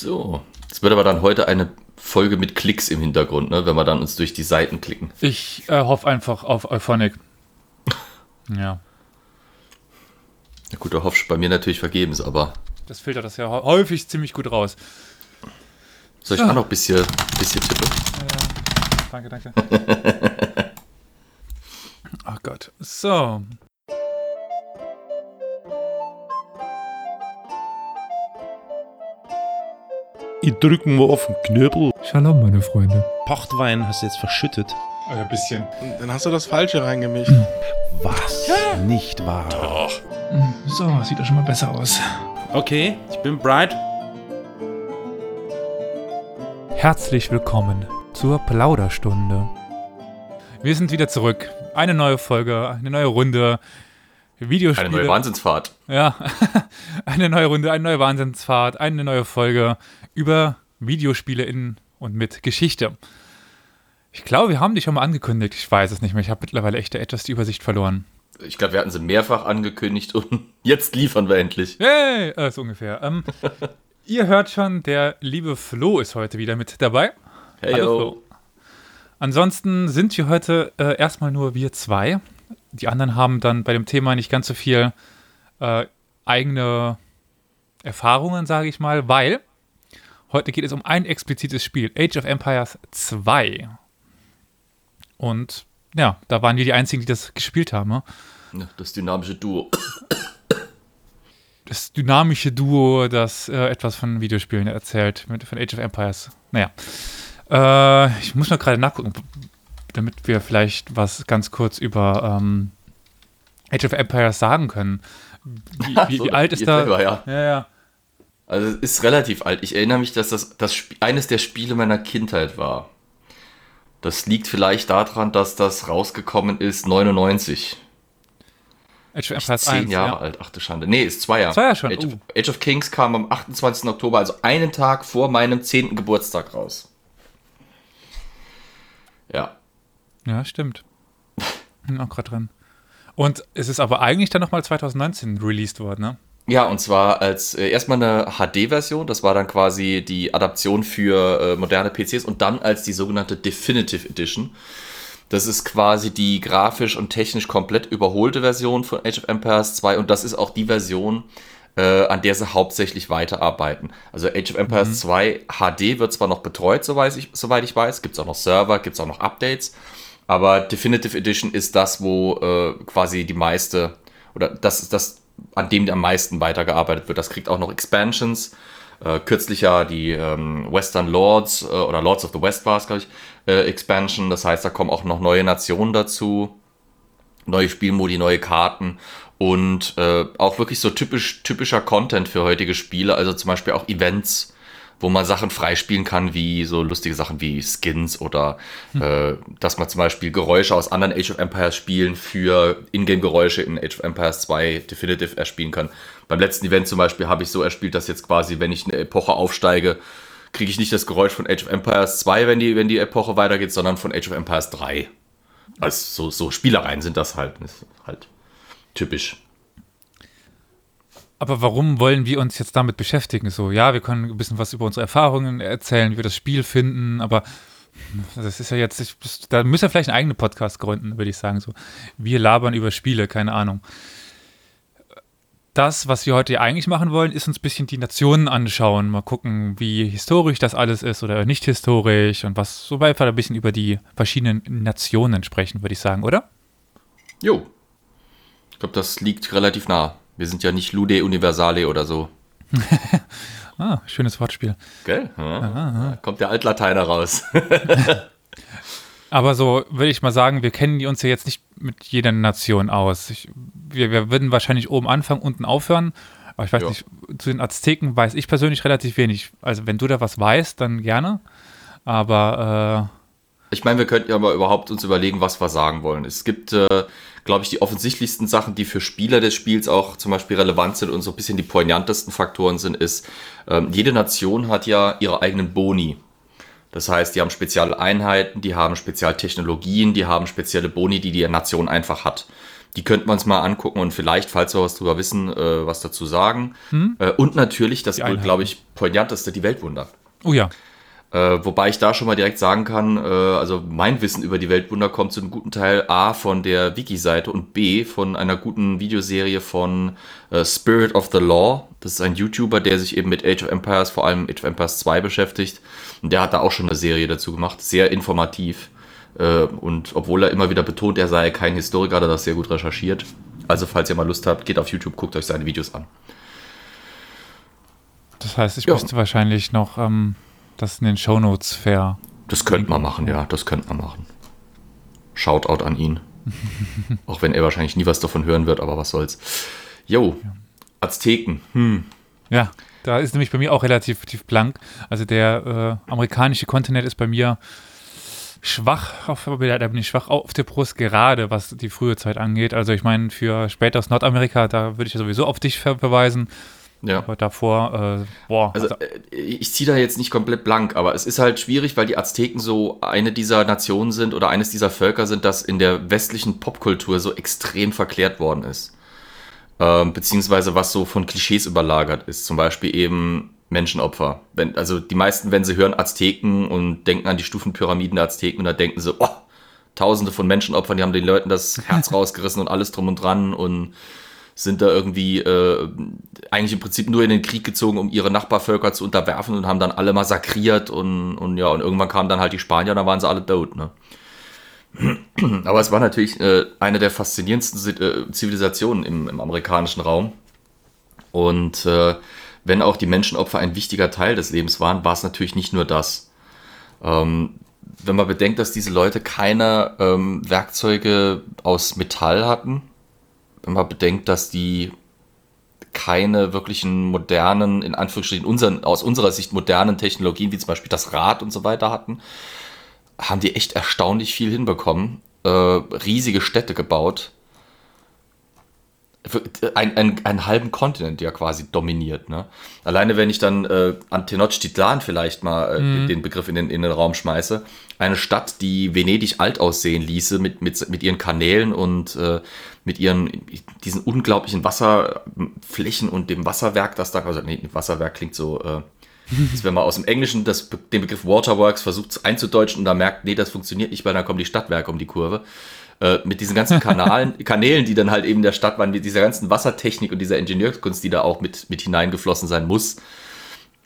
So, es wird aber dann heute eine Folge mit Klicks im Hintergrund, ne, wenn wir dann uns durch die Seiten klicken. Ich äh, hoffe einfach auf Euphonic. ja. Na gut, du hoffst bei mir natürlich vergebens, aber. Das filtert das ja häufig ziemlich gut raus. Soll ich so. auch noch ein bisschen, bisschen tippen? Ja, danke, danke. Ach Gott. So. Ich drücken wir auf den Knöbel. Shalom, meine Freunde. Pochtwein hast du jetzt verschüttet. Oh, ein bisschen. Dann hast du das Falsche reingemischt. Was? Ja. Nicht wahr? Doch. So, sieht doch schon mal besser aus. Okay, ich bin bright. Herzlich willkommen zur Plauderstunde. Wir sind wieder zurück. Eine neue Folge, eine neue Runde. Videospiele. Eine neue Wahnsinnsfahrt. Ja, eine neue Runde, eine neue Wahnsinnsfahrt, eine neue Folge über Videospiele in und mit Geschichte. Ich glaube, wir haben die schon mal angekündigt. Ich weiß es nicht mehr. Ich habe mittlerweile echt etwas die Übersicht verloren. Ich glaube, wir hatten sie mehrfach angekündigt und jetzt liefern wir endlich. Hey, äh, so ungefähr. Ähm, ihr hört schon, der liebe Flo ist heute wieder mit dabei. Hey, Hallo, Flo. Ansonsten sind wir heute äh, erstmal nur wir zwei. Die anderen haben dann bei dem Thema nicht ganz so viel äh, eigene Erfahrungen, sage ich mal, weil Heute geht es um ein explizites Spiel, Age of Empires 2. Und ja, da waren wir die Einzigen, die das gespielt haben. Ne? Das dynamische Duo. Das dynamische Duo, das äh, etwas von Videospielen erzählt, mit, von Age of Empires. Naja. Äh, ich muss noch gerade nachgucken, damit wir vielleicht was ganz kurz über ähm, Age of Empires sagen können. Wie, wie, so, wie alt ist da? Selber, ja. ja, ja. Also es ist relativ alt. Ich erinnere mich, dass das, das eines der Spiele meiner Kindheit war. Das liegt vielleicht daran, dass das rausgekommen ist 99. Age of Empires zehn 1, Jahre ja. alt, ach du Schande. Nee, ist zwei Jahre. Zwei Jahre schon. Age, uh. Age, of Kings kam am 28. Oktober, also einen Tag vor meinem 10. Geburtstag raus. Ja. Ja, stimmt. Bin auch gerade dran. Und es ist aber eigentlich dann nochmal 2019 released worden, ne? Ja, und zwar als äh, erstmal eine HD-Version, das war dann quasi die Adaption für äh, moderne PCs und dann als die sogenannte Definitive Edition. Das ist quasi die grafisch und technisch komplett überholte Version von Age of Empires 2 und das ist auch die Version, äh, an der sie hauptsächlich weiterarbeiten. Also Age of Empires mhm. 2 HD wird zwar noch betreut, soweit ich, soweit ich weiß, gibt es auch noch Server, gibt es auch noch Updates, aber Definitive Edition ist das, wo äh, quasi die meiste, oder das ist das an dem am meisten weitergearbeitet wird. Das kriegt auch noch Expansions. Äh, kürzlich ja die ähm, Western Lords äh, oder Lords of the West war es, glaube ich, äh, Expansion. Das heißt, da kommen auch noch neue Nationen dazu, neue Spielmodi, neue Karten und äh, auch wirklich so typisch, typischer Content für heutige Spiele. Also zum Beispiel auch Events wo man Sachen freispielen kann, wie so lustige Sachen wie Skins oder hm. äh, dass man zum Beispiel Geräusche aus anderen Age of Empires Spielen für Ingame-Geräusche in Age of Empires 2 Definitive erspielen kann. Beim letzten Event zum Beispiel habe ich so erspielt, dass jetzt quasi, wenn ich eine Epoche aufsteige, kriege ich nicht das Geräusch von Age of Empires 2, wenn die, wenn die Epoche weitergeht, sondern von Age of Empires 3. Also so, so Spielereien sind das halt. Das halt typisch. Aber warum wollen wir uns jetzt damit beschäftigen? So, ja, wir können ein bisschen was über unsere Erfahrungen erzählen, wie wir das Spiel finden, aber das ist ja jetzt, ich, da müssen wir vielleicht einen eigenen Podcast gründen, würde ich sagen. So, wir labern über Spiele, keine Ahnung. Das, was wir heute eigentlich machen wollen, ist uns ein bisschen die Nationen anschauen, mal gucken, wie historisch das alles ist oder nicht historisch und was, so einfach ein bisschen über die verschiedenen Nationen sprechen, würde ich sagen, oder? Jo. Ich glaube, das liegt relativ nah. Wir sind ja nicht Lude Universale oder so. ah, schönes Wortspiel. Gell? Ja. Aha. Kommt der Altlateiner raus. Aber so würde ich mal sagen, wir kennen die uns ja jetzt nicht mit jeder Nation aus. Ich, wir, wir würden wahrscheinlich oben anfangen, unten aufhören. Aber ich weiß jo. nicht, zu den Azteken weiß ich persönlich relativ wenig. Also wenn du da was weißt, dann gerne. Aber äh, ich meine, wir könnten ja mal überhaupt uns überlegen, was wir sagen wollen. Es gibt äh, glaube ich, die offensichtlichsten Sachen, die für Spieler des Spiels auch zum Beispiel relevant sind und so ein bisschen die poignantesten Faktoren sind, ist, ähm, jede Nation hat ja ihre eigenen Boni. Das heißt, die haben spezielle Einheiten, die haben Spezialtechnologien, die haben spezielle Boni, die die Nation einfach hat. Die könnten wir uns mal angucken und vielleicht, falls wir was drüber wissen, äh, was dazu sagen. Äh, und natürlich, das glaube ich, poignanteste, die Weltwunder. Oh ja. Äh, wobei ich da schon mal direkt sagen kann, äh, also mein Wissen über die Weltwunder kommt zu einem guten Teil A von der Wiki-Seite und B von einer guten Videoserie von äh, Spirit of the Law. Das ist ein YouTuber, der sich eben mit Age of Empires, vor allem Age of Empires 2 beschäftigt. Und der hat da auch schon eine Serie dazu gemacht. Sehr informativ. Äh, und obwohl er immer wieder betont, er sei kein Historiker, hat er das sehr gut recherchiert. Also falls ihr mal Lust habt, geht auf YouTube, guckt euch seine Videos an. Das heißt, ich Ja. müsste wahrscheinlich noch ähm, das in den Shownotes fair. Das könnte man machen, ja, das könnte man machen. Shoutout an ihn. Auch wenn er wahrscheinlich nie was davon hören wird, aber was soll's. Jo, Azteken. Hm. Ja, da ist nämlich bei mir auch relativ tief blank. Also der äh, amerikanische Kontinent ist bei mir schwach, auf, da bin ich schwach auf der Brust, gerade was die frühe Zeit angeht. Also ich meine, für späteres Nordamerika, da würde ich ja sowieso auf dich ver verweisen. Ja. Aber davor, äh, boah, Also äh, ich ziehe da jetzt nicht komplett blank, aber es ist halt schwierig, weil die Azteken so eine dieser Nationen sind oder eines dieser Völker sind, das in der westlichen Popkultur so extrem verklärt worden ist. Ähm, beziehungsweise was so von Klischees überlagert ist. Zum Beispiel eben Menschenopfer. Wenn, also die meisten, wenn sie hören Azteken und denken an die Stufenpyramiden der Azteken, und da denken sie, oh, tausende von Menschenopfern, die haben den Leuten das Herz rausgerissen und alles drum und dran und sind da irgendwie äh, eigentlich im Prinzip nur in den Krieg gezogen, um ihre Nachbarvölker zu unterwerfen und haben dann alle massakriert und, und ja, und irgendwann kamen dann halt die Spanier, dann waren sie alle tot, ne? Aber es war natürlich äh, eine der faszinierendsten äh, Zivilisationen im, im amerikanischen Raum. Und äh, wenn auch die Menschenopfer ein wichtiger Teil des Lebens waren, war es natürlich nicht nur das. Ähm, wenn man bedenkt, dass diese Leute keine ähm, Werkzeuge aus Metall hatten, wenn man bedenkt, dass die keine wirklichen modernen, in Anführungsstrichen unseren, aus unserer Sicht modernen Technologien, wie zum Beispiel das Rad und so weiter hatten, haben die echt erstaunlich viel hinbekommen. Äh, riesige Städte gebaut. Ein, ein, einen halben Kontinent ja quasi dominiert. Ne? Alleine wenn ich dann äh, an Tenochtitlan vielleicht mal äh, den Begriff in den, in den Raum schmeiße. Eine Stadt, die Venedig alt aussehen ließe mit, mit, mit ihren Kanälen und äh, mit ihren diesen unglaublichen Wasserflächen und dem Wasserwerk, das da, also nee, Wasserwerk klingt so, äh, als wenn man aus dem Englischen das, den Begriff Waterworks versucht einzudeutschen und da merkt, nee, das funktioniert nicht, weil dann kommen die Stadtwerke um die Kurve. Äh, mit diesen ganzen Kanalen, Kanälen, die dann halt eben der Stadt waren, mit dieser ganzen Wassertechnik und dieser Ingenieurskunst, die da auch mit, mit hineingeflossen sein muss.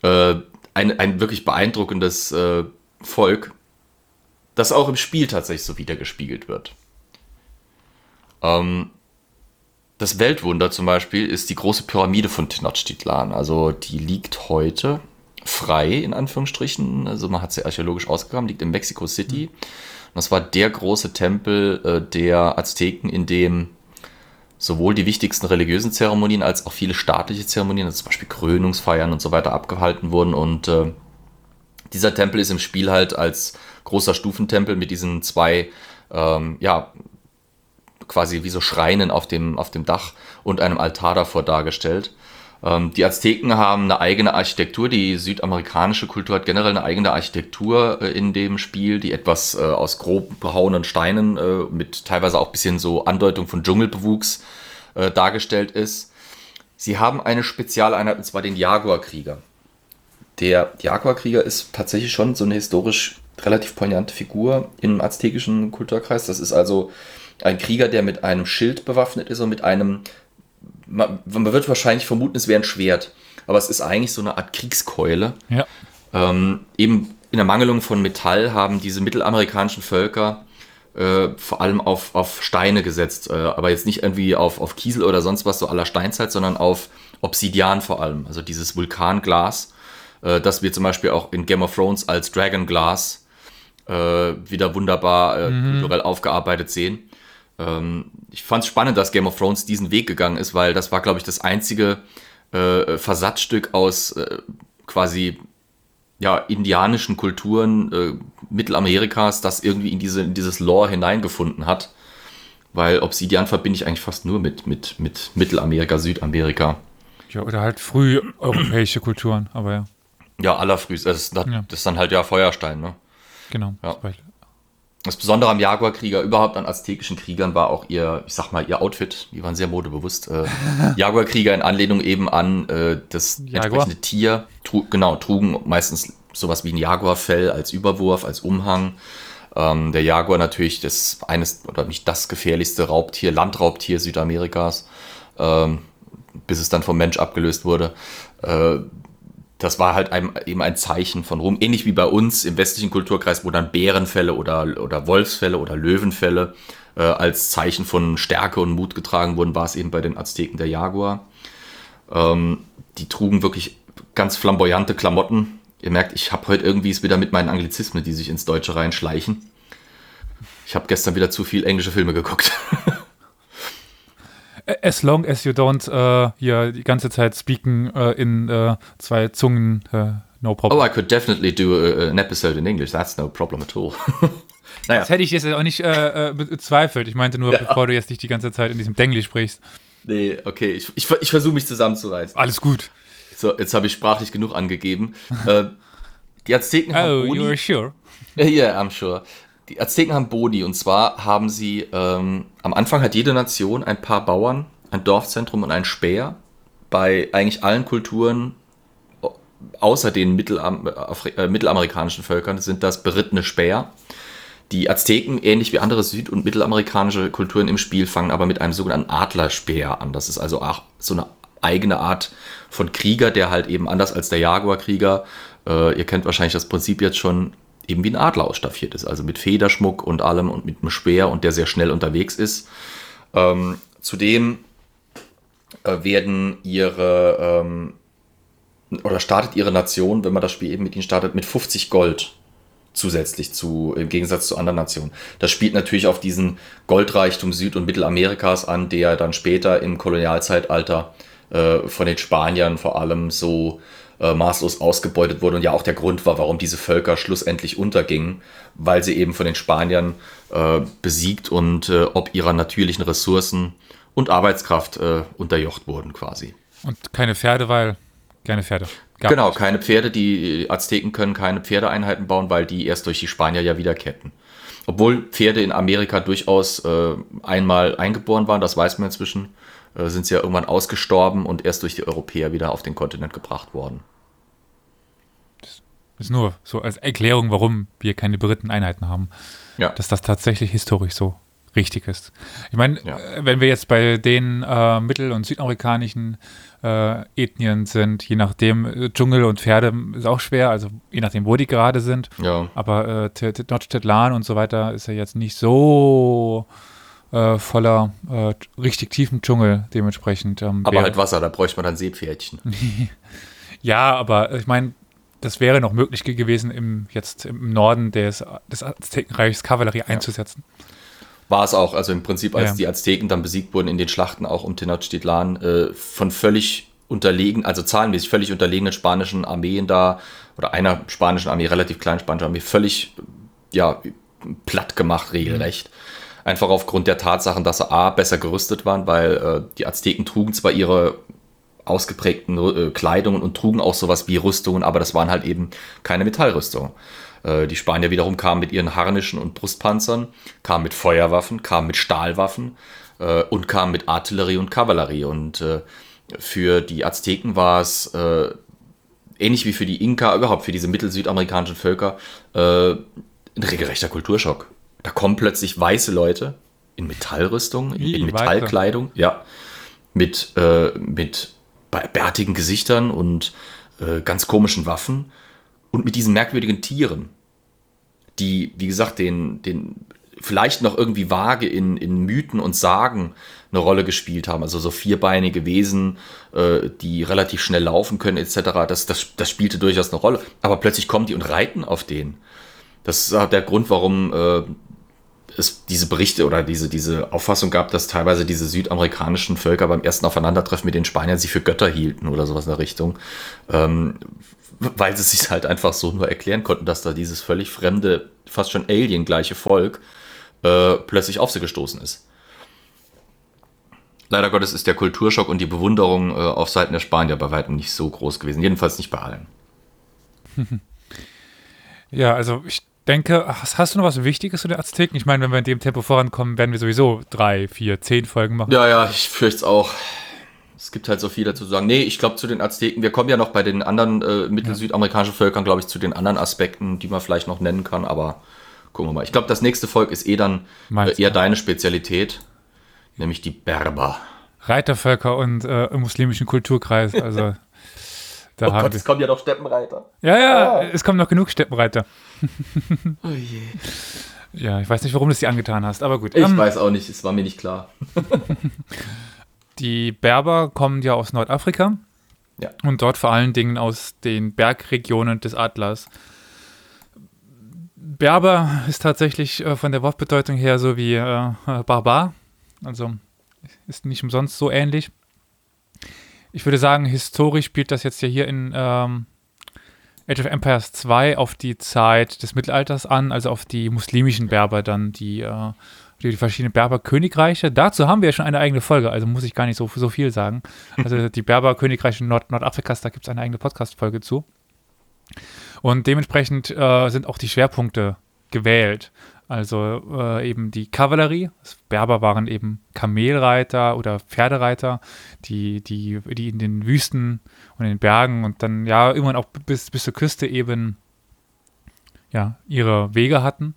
Äh, ein, ein wirklich beeindruckendes äh, Volk, das auch im Spiel tatsächlich so wiedergespiegelt wird. Ähm, das Weltwunder zum Beispiel ist die große Pyramide von Tenochtitlan. Also die liegt heute frei, in Anführungsstrichen. Also man hat sie archäologisch ausgegraben, liegt in Mexico City. Und das war der große Tempel äh, der Azteken, in dem sowohl die wichtigsten religiösen Zeremonien als auch viele staatliche Zeremonien, also zum Beispiel Krönungsfeiern und so weiter, abgehalten wurden. Und äh, dieser Tempel ist im Spiel halt als großer Stufentempel mit diesen zwei, ähm, ja, quasi wie so Schreinen auf dem, auf dem Dach und einem Altar davor dargestellt. Ähm, die Azteken haben eine eigene Architektur, die südamerikanische Kultur hat generell eine eigene Architektur äh, in dem Spiel, die etwas äh, aus grob behauenen Steinen äh, mit teilweise auch ein bisschen so Andeutung von Dschungelbewuchs dargestellt ist. Sie haben eine Spezialeinheit, und zwar den Jaguar-Krieger. Der Jaguar-Krieger ist tatsächlich schon so eine historisch relativ poignante Figur im aztekischen Kulturkreis. Das ist also ein Krieger, der mit einem Schild bewaffnet ist und mit einem, man, man wird wahrscheinlich vermuten, es wäre ein Schwert, aber es ist eigentlich so eine Art Kriegskeule. ja. Ähm, eben in der Mangelung von Metall haben diese mittelamerikanischen Völker äh, vor allem auf, auf Steine gesetzt, äh, aber jetzt nicht irgendwie auf, auf Kiesel oder sonst was so aller Steinzeit, sondern auf Obsidian vor allem, also dieses Vulkanglas, äh, das wir zum Beispiel auch in Game of Thrones als Dragon Glass äh, wieder wunderbar äh, kulturell aufgearbeitet sehen. Ähm, ich fand es spannend, dass Game of Thrones diesen Weg gegangen ist, weil das war, glaube ich, das einzige äh, Versatzstück aus äh, quasi ja, indianischen Kulturen äh, Mittelamerikas, das irgendwie in, diese, in dieses Lore hineingefunden hat. Weil Obsidian verbinde ich eigentlich fast nur mit, mit, mit Mittelamerika, Südamerika. ja. Oder halt früh europäische Kulturen, aber ja, Ja, allerfrühst. Das, ist- das, Ja. das ist dann halt ja Feuerstein, ne? genau. Ja. Das Besondere am Jaguar-Krieger, überhaupt an aztekischen Kriegern, war auch ihr, ich sag mal, ihr Outfit. Die waren sehr modebewusst. Äh, Jaguar-Krieger in Anlehnung eben an äh, das Jaguar. entsprechende Tier. Tru genau, trugen meistens sowas wie ein Jaguarfell als Überwurf, als Umhang. Ähm, der Jaguar natürlich das eines oder nicht das gefährlichste Raubtier, Landraubtier Südamerikas, ähm, bis es dann vom Mensch abgelöst wurde. Äh, das war halt ein, eben ein Zeichen von Rum, ähnlich wie bei uns im westlichen Kulturkreis, wo dann Bärenfälle oder, oder Wolfsfälle oder Löwenfälle äh, als Zeichen von Stärke und Mut getragen wurden, war es eben bei den Azteken der Jaguar. Ähm, die trugen wirklich ganz flamboyante Klamotten. Ihr merkt, ich habe heute irgendwie es wieder mit meinen Anglizismen, die sich ins Deutsche reinschleichen. Ich habe gestern wieder zu viel englische Filme geguckt. As long as you don't äh, hier die ganze Zeit speaken äh, in äh, zwei Zungen, äh, no problem. Oh, I could definitely do a, an episode in English. That's no problem at all. naja, Das hätte ich jetzt auch nicht äh, äh, bezweifelt. Ich meinte nur, bevor du jetzt nicht die ganze Zeit in diesem Denglisch sprichst. nee, okay. Ich, ich, ich versuche mich zusammenzureißen. Alles gut. So, jetzt habe ich sprachlich genug angegeben. äh, die Azteken haben Oh, Boni. you're sure? Ja, yeah, I'm sure. Die Azteken haben Boni und zwar haben sie, ähm, am Anfang hat jede Nation ein paar Bauern, ein Dorfzentrum und ein Speer. Bei eigentlich allen Kulturen, au- außer den Mittelam äh, mittelamerikanischen Völkern, sind das berittene Speer. Die Azteken, ähnlich wie andere süd- und mittelamerikanische Kulturen im Spiel, fangen aber mit einem sogenannten Adlerspeer an. Das ist also auch so eine eigene Art von Krieger, der halt eben anders als der Jaguar-Krieger, äh, ihr kennt wahrscheinlich das Prinzip jetzt schon, eben wie ein Adler ausstaffiert ist. Also mit Federschmuck und allem und mit einem Speer und der sehr schnell unterwegs ist. Ähm, zudem äh, werden ihre ähm, oder startet ihre Nation, wenn man das Spiel eben mit ihnen startet, mit 50 Gold zusätzlich zu, im Gegensatz zu anderen Nationen. Das spielt natürlich auf diesen Goldreichtum Süd- und Mittelamerikas an, der dann später im Kolonialzeitalter äh, von den Spaniern vor allem so äh, maßlos ausgebeutet wurde und ja auch der Grund war, warum diese Völker schlussendlich untergingen, weil sie eben von den Spaniern äh, besiegt und äh, ob ihrer natürlichen Ressourcen und Arbeitskraft äh, unterjocht wurden quasi. Und keine Pferde, weil keine Pferde. Gab Genau, nicht. keine Pferde. Die Azteken können keine Pferdeeinheiten bauen, weil die erst durch die Spanier ja wiederkehrten. Obwohl Pferde in Amerika durchaus äh, einmal eingeboren waren, das weiß man inzwischen, äh, sind sie ja irgendwann ausgestorben und erst durch die Europäer wieder auf den Kontinent gebracht worden. Ist nur so als Erklärung, warum wir keine beritten Einheiten haben. Ja, dass das tatsächlich historisch so richtig ist. Ich meine, Ja. äh, wenn wir jetzt bei den äh, mittel- und südamerikanischen äh, Ethnien sind, je nachdem, äh, Dschungel und Pferde ist auch schwer, also je nachdem, wo die gerade sind. ja. Aber äh, Nordstedtlan und so weiter ist ja jetzt nicht so äh, voller äh, richtig tiefen Dschungel dementsprechend. Ähm, Aber wäre- halt Wasser, da bräuchte man dann Seepferdchen. ja, aber ich meine, das wäre noch möglich ge- gewesen, im, jetzt im Norden des, des Aztekenreichs Kavallerie einzusetzen. War es auch. Also im Prinzip, als Ja. die Azteken dann besiegt wurden in den Schlachten auch um Tenochtitlan, äh, von völlig unterlegen, also zahlenmäßig völlig unterlegenen spanischen Armeen da, oder einer spanischen Armee, relativ kleinen spanischen Armee, völlig, ja, platt gemacht, regelrecht. Einfach aufgrund der Tatsachen, dass sie A, besser gerüstet waren, weil äh, die Azteken trugen zwar ihre ausgeprägten äh, Kleidungen und trugen auch sowas wie Rüstungen, aber das waren halt eben keine Metallrüstungen. Äh, die Spanier wiederum kamen mit ihren Harnischen und Brustpanzern, kamen mit Feuerwaffen, kamen mit Stahlwaffen äh, und kamen mit Artillerie und Kavallerie. Und äh, für die Azteken war es äh, ähnlich wie für die Inka, überhaupt für diese mittel-südamerikanischen Völker, ein regelrechter Kulturschock. Da kommen plötzlich weiße Leute in Metallrüstung, Wie, in? Metallkleidung, ja, mit, äh, mit bärtigen Gesichtern und äh, ganz komischen Waffen und mit diesen merkwürdigen Tieren, die, wie gesagt, den, den vielleicht noch irgendwie vage in, in Mythen und Sagen eine Rolle gespielt haben. Also so vierbeinige Wesen, äh, die relativ schnell laufen können, etc. Das, das, das spielte durchaus eine Rolle. Aber plötzlich kommen die und reiten auf denen. Das ist der Grund, warum äh, es diese Berichte oder diese, diese Auffassung gab, dass teilweise diese südamerikanischen Völker beim ersten Aufeinandertreffen mit den Spaniern sie für Götter hielten oder sowas in der Richtung. Ähm, weil sie sich halt einfach so nur erklären konnten, dass da dieses völlig fremde, fast schon Alien-gleiche Volk äh, plötzlich auf sie gestoßen ist. Leider Gottes ist der Kulturschock und die Bewunderung äh, auf Seiten der Spanier bei weitem nicht so groß gewesen. Jedenfalls nicht bei allen. Ja, also ich denke, hast, hast du noch was Wichtiges zu den Azteken? Ich meine, wenn wir in dem Tempo vorankommen, werden wir sowieso drei, vier, zehn Folgen machen. Ja, ja, ich fürchte es auch. Es gibt halt so viel dazu zu sagen. Nee, ich glaube zu den Azteken, wir kommen ja noch bei den anderen äh, mittel-südamerikanischen Völkern, glaube ich, zu den anderen Aspekten, die man vielleicht noch nennen kann, aber gucken wir mal. Ich glaube, das nächste Volk ist eh dann äh, eher du? deine Spezialität, nämlich die Berber. Reitervölker und äh, im muslimischen Kulturkreis. Also da haben wir. kommen ja noch Steppenreiter. Ja, ja, es kommen noch genug Steppenreiter. Oh je. Ja, ich weiß nicht, warum du es dir angetan hast, aber gut. Ich Ähm, weiß auch nicht, es war mir nicht klar. Die Berber kommen ja aus Nordafrika Ja. und dort vor allen Dingen aus den Bergregionen des Atlas. Berber ist tatsächlich äh, von der Wortbedeutung her so wie äh, äh, Barbar, also ist nicht umsonst so ähnlich. Ich würde sagen, historisch spielt das jetzt ja hier in ähm, Age of Empires 2 auf die Zeit des Mittelalters an, also auf die muslimischen Berber dann, die, äh, die, die verschiedenen Berber-Königreiche. Dazu haben wir ja schon eine eigene Folge, also muss ich gar nicht so, so viel sagen. Also die Berber-Königreiche Nord Nordafrikas, da gibt es eine eigene Podcast-Folge zu. Und dementsprechend äh, sind auch die Schwerpunkte gewählt. Also äh, eben die Kavallerie. Berber waren eben Kamelreiter oder Pferdereiter, die, die, die in den Wüsten und in den Bergen und dann ja irgendwann auch bis, bis zur Küste eben ja, ihre Wege hatten.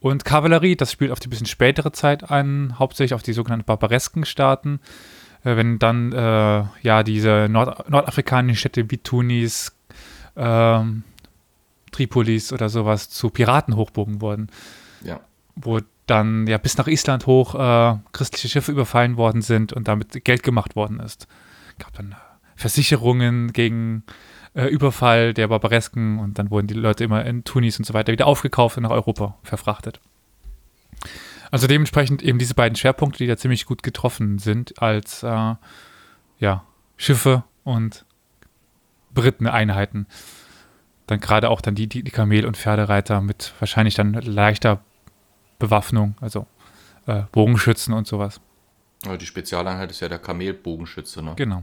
Und Kavallerie, das spielt auf die bisschen spätere Zeit an, hauptsächlich auf die sogenannten barbaresken Staaten. Äh, wenn dann äh, ja diese Nord nordafrikanischen Städte wie Tunis, ähm, Tripolis oder sowas zu Piratenhochburgen wurden Ja. wo dann ja bis nach Island hoch äh, christliche Schiffe überfallen worden sind und damit Geld gemacht worden ist. gab dann äh, Versicherungen gegen äh, Überfall der Barbaresken und dann wurden die Leute immer in Tunis und so weiter wieder aufgekauft und nach Europa verfrachtet. Also dementsprechend eben diese beiden Schwerpunkte, die da ziemlich gut getroffen sind als äh, ja, Schiffe und berittene Einheiten. Dann gerade auch dann die, die, die Kamel- und Pferdereiter mit wahrscheinlich dann leichter Bewaffnung, also äh, Bogenschützen und sowas. Die Spezialeinheit ist ja der Kamelbogenschütze, ne? Genau.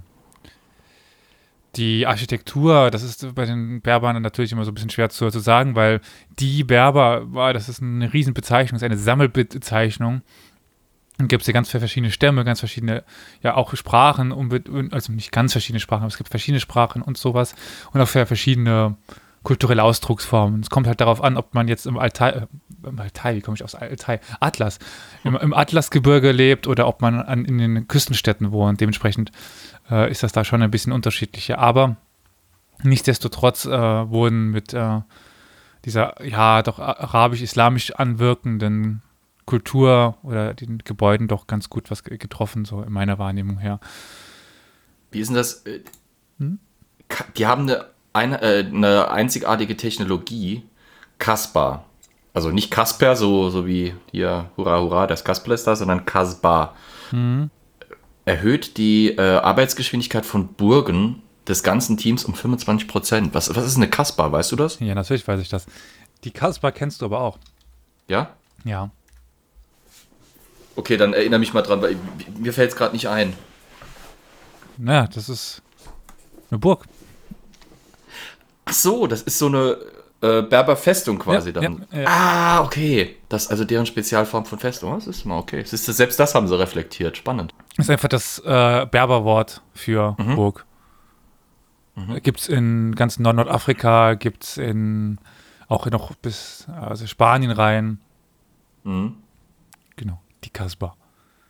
Die Architektur, das ist bei den Berbern natürlich immer so ein bisschen schwer zu, zu sagen, weil die Berber, boah, das ist eine Riesenbezeichnung, ist eine Sammelbezeichnung. Dann gibt es ja ganz viele verschiedene Stämme, ganz verschiedene, ja auch Sprachen, also nicht ganz verschiedene Sprachen, aber es gibt verschiedene Sprachen und sowas und auch für verschiedene kulturelle Ausdrucksformen. Es kommt halt darauf an, ob man jetzt im Altai, äh, im Altai, wie komme ich aufs Altai? Atlas, im, im Atlasgebirge lebt oder ob man an, in den Küstenstädten wohnt. Dementsprechend äh, ist das da schon ein bisschen unterschiedlicher. Aber nichtsdestotrotz äh, wurden mit äh, dieser, ja, doch arabisch-islamisch anwirkenden Kultur oder den Gebäuden doch ganz gut was ge- getroffen, so in meiner Wahrnehmung her. Wie ist denn das? äh, Hm? Die haben eine, eine, äh, eine einzigartige Technologie, Caspar. Also nicht Casper, so, so wie hier Hurra Hurra, das Kasperl ist da, sondern Caspar. Hm? Erhöht die äh, Arbeitsgeschwindigkeit von Burgen des ganzen Teams um 25 Prozent. Was, was ist eine Caspar, weißt du das? Ja, natürlich weiß ich das. Die Kasper kennst du aber auch. Ja? Ja. Okay, dann erinnere mich mal dran, weil mir fällt es gerade nicht ein. Naja, das ist eine Burg. Ach so, das ist so eine äh, Berber-Festung quasi Ja, dann. ja, ja. Ah, okay. Das ist also deren Spezialform von Festung. Das ist mal okay. Siehst du, selbst das haben sie reflektiert. Spannend. Das ist einfach das äh, Berberwort für Burg. Gibt es in ganz Nord Nordafrika, gibt es in auch noch bis also Spanien rein. Mhm. Genau, die Kasbah.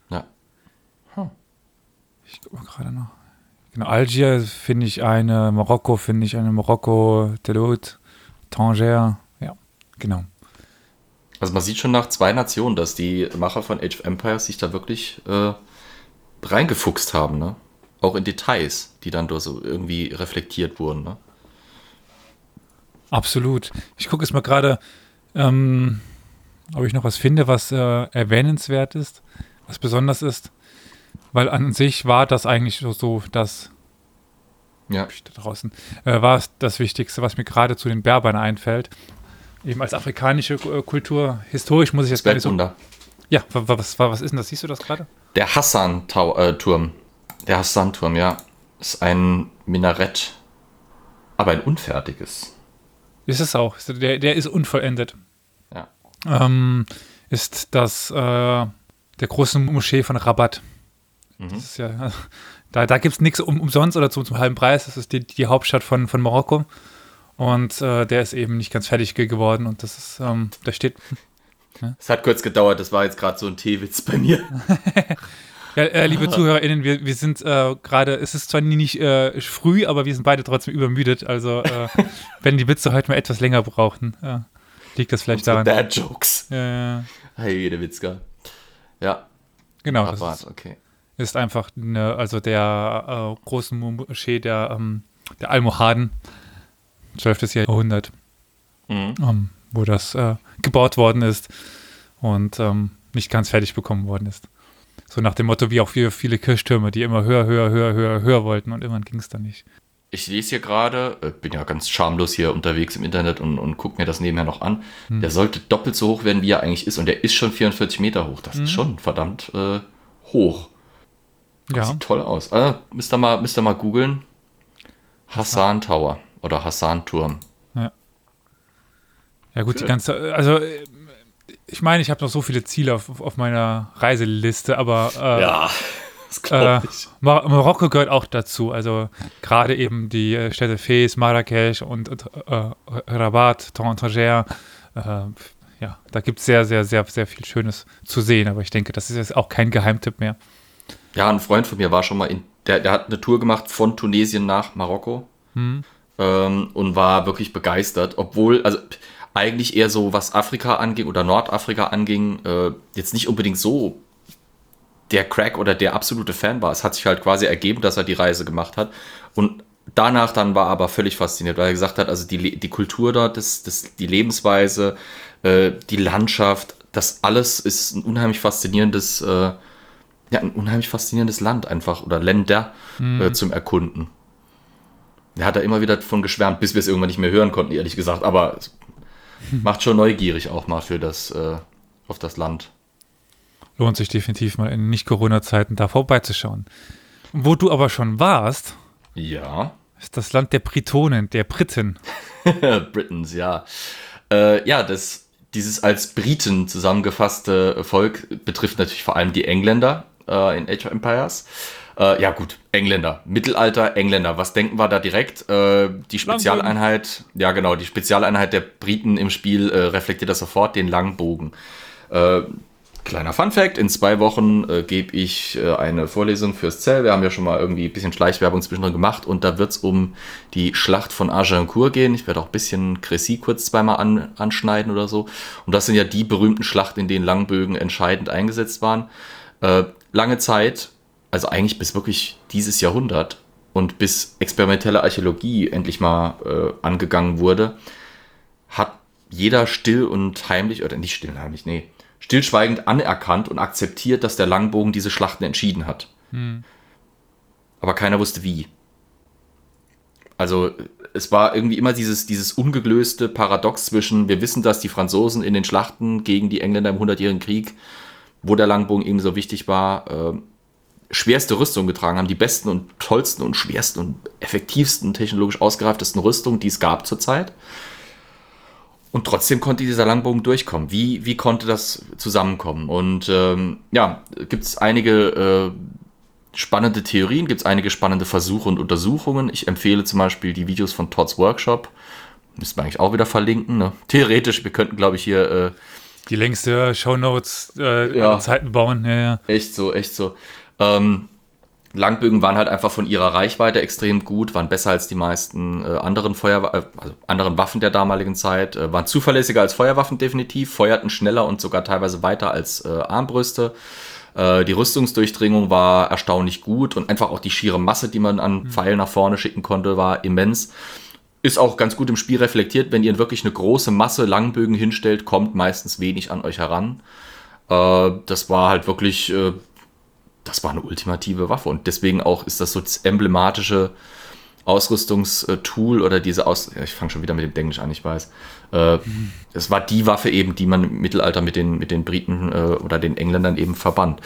Ja. Ich guck mal gerade noch. Genau, Algier finde ich eine, Marokko finde ich eine, Marokko, Deloitte, Tanger. Ja, genau. Also man sieht schon nach zwei Nationen, dass die Macher von Age of Empires sich da wirklich äh, reingefuchst haben, ne? Auch in Details, die dann durch so irgendwie reflektiert wurden, ne? Absolut. Ich gucke jetzt mal gerade, ähm, ob ich noch was finde, was äh, erwähnenswert ist, was besonders ist. Weil an sich war das eigentlich so, so das Ja. da draußen, äh, war es das Wichtigste, was mir gerade zu den Berbern einfällt. Eben als afrikanische äh, Kultur, historisch muss ich jetzt gar nicht so. Ja, wa- wa- was, wa- was ist denn das? Siehst du das gerade? Der Hassan-Turm. Der Hassan-Turm, ja. Ist ein Minarett. Aber ein unfertiges. Ist es auch. Der, der ist unvollendet. ähm, ist das äh, der große Moschee von Rabat. Mhm. Das ist ja, da da gibt es nichts um, umsonst oder zum, zum halben Preis. Das ist die, die Hauptstadt von, von Marokko. Und äh, der ist eben nicht ganz fertig ge- geworden. Und das ist, ähm, da steht. Es hat kurz gedauert, das war jetzt gerade so ein Teewitz bei mir. Ja, äh, liebe ZuhörerInnen, wir, wir sind äh, gerade, es ist zwar nicht äh, früh, aber wir sind beide trotzdem übermüdet. Also, äh, wenn die Witze heute mal etwas länger brauchten, äh, liegt das vielleicht so daran. Dad-Jokes. Ja, ja. Hey, jeder Witzka. Ja, genau, das Rabat, ist, okay. Ist einfach eine, also der äh, großen Moschee der, ähm, der Almohaden, 12. Jahrhundert, Mhm. ähm, wo das äh, gebaut worden ist und ähm, nicht ganz fertig bekommen worden ist. So nach dem Motto, wie auch viele, viele Kirchtürme, die immer höher, höher, höher, höher, höher wollten und irgendwann ging es dann nicht. Ich lese hier gerade, äh, bin ja ganz schamlos hier unterwegs im Internet und, und gucke mir das nebenher noch an. Hm. Der sollte doppelt so hoch werden, wie er eigentlich ist. Und der ist schon 44 Meter hoch. Das Hm. ist schon verdammt äh, hoch. Das Ja, sieht toll aus. Äh, müsst ihr mal, müsst ihr mal googeln. Hassan Tower oder Hassan Turm. ja gut, die Schön. ganze, also ich meine, ich habe noch so viele Ziele auf, auf meiner Reiseliste, aber äh, Ja, Äh. Mar Marokko gehört auch dazu. Also gerade eben die äh, Städte Fez, Marrakesch und, äh, Rabat, Tanger. Äh, ja, da gibt es sehr, sehr, sehr, sehr viel Schönes zu sehen. Aber ich denke, das ist jetzt auch kein Geheimtipp mehr. Ja, ein Freund von mir war schon mal in, der, der hat eine Tour gemacht von Tunesien nach Marokko Hm. ähm, und war wirklich begeistert, obwohl, also eigentlich eher so, was Afrika anging oder Nordafrika anging, äh, jetzt nicht unbedingt so der Crack oder der absolute Fan war. Es hat sich halt quasi ergeben, dass er die Reise gemacht hat und danach dann war er aber völlig fasziniert, weil er gesagt hat, also die, die Kultur dort, das, das, die Lebensweise, äh, die Landschaft, das alles ist ein unheimlich faszinierendes äh, ja, ein unheimlich faszinierendes Land einfach oder Länder äh, zum Erkunden. Er hat da immer wieder von geschwärmt, bis wir es irgendwann nicht mehr hören konnten, ehrlich gesagt. Aber es macht schon neugierig auch mal für das, äh, auf das Land. Lohnt sich definitiv mal in Nicht-Corona-Zeiten da vorbeizuschauen. Wo du aber schon warst, Ja. ist das Land der Britonen, der Briten. Britons, ja. Äh, ja, das, dieses als Briten zusammengefasste Volk betrifft natürlich vor allem die Engländer äh, in Age of Empires. Äh, ja, gut, Engländer. Mittelalter, Engländer. Was denken wir da direkt? Äh, die Spezialeinheit, ja genau, die Spezialeinheit der Briten im Spiel äh, reflektiert das sofort, den Langbogen. Äh, Kleiner Fun Fact: In zwei Wochen äh, gebe ich äh, eine Vorlesung fürs Zell. Wir haben ja schon mal irgendwie ein bisschen Schleichwerbung zwischendrin gemacht und da wird es um die Schlacht von Agincourt gehen. Ich werde auch ein bisschen Crécy kurz zweimal an, anschneiden oder so. Und das sind ja die berühmten Schlachten, in denen Langbögen entscheidend eingesetzt waren. Äh, lange Zeit, also eigentlich bis wirklich dieses Jahrhundert und bis experimentelle Archäologie endlich mal äh, angegangen wurde, hat jeder still und heimlich, oder nicht still und heimlich, nee, stillschweigend anerkannt und akzeptiert, dass der Langbogen diese Schlachten entschieden hat. Aber keiner wusste wie. Also es war irgendwie immer dieses, dieses ungeglöste Paradox zwischen, wir wissen, dass die Franzosen in den Schlachten gegen die Engländer im Hundertjährigen Krieg, wo der Langbogen eben so wichtig war, äh, schwerste Rüstung getragen haben, die besten und tollsten und schwersten und effektivsten, technologisch ausgereiftesten Rüstungen, die es gab zur Zeit. Und trotzdem konnte dieser Langbogen durchkommen. Wie, wie konnte das zusammenkommen? Und ähm, ja, gibt es einige äh, spannende Theorien, gibt es einige spannende Versuche und Untersuchungen. Ich empfehle zum Beispiel die Videos von Todd's Workshop. Müssten wir eigentlich auch wieder verlinken. Ne? Theoretisch, wir könnten, glaube ich, hier äh, Die längste Shownotes äh, Ja. Zeiten bauen. Ja, ja. Echt so, echt so. Ähm, Langbögen waren halt einfach von ihrer Reichweite extrem gut, waren besser als die meisten äh, anderen Feuer, äh, also anderen Waffen der damaligen Zeit, äh, waren zuverlässiger als Feuerwaffen definitiv, feuerten schneller und sogar teilweise weiter als äh, Armbrüste. Äh, die Rüstungsdurchdringung war erstaunlich gut und einfach auch die schiere Masse, die man an Pfeilen nach vorne schicken konnte, war immens. Ist auch ganz gut im Spiel reflektiert, wenn ihr wirklich eine große Masse Langbögen hinstellt, kommt meistens wenig an euch heran. Äh, das war halt wirklich, äh, das war eine ultimative Waffe und deswegen auch ist das so das emblematische Ausrüstungstool oder diese Aus... Ich fange schon wieder mit dem Englisch an, ich weiß. Äh, Es war die Waffe eben, die man im Mittelalter mit den, mit den Briten äh, oder den Engländern eben verband.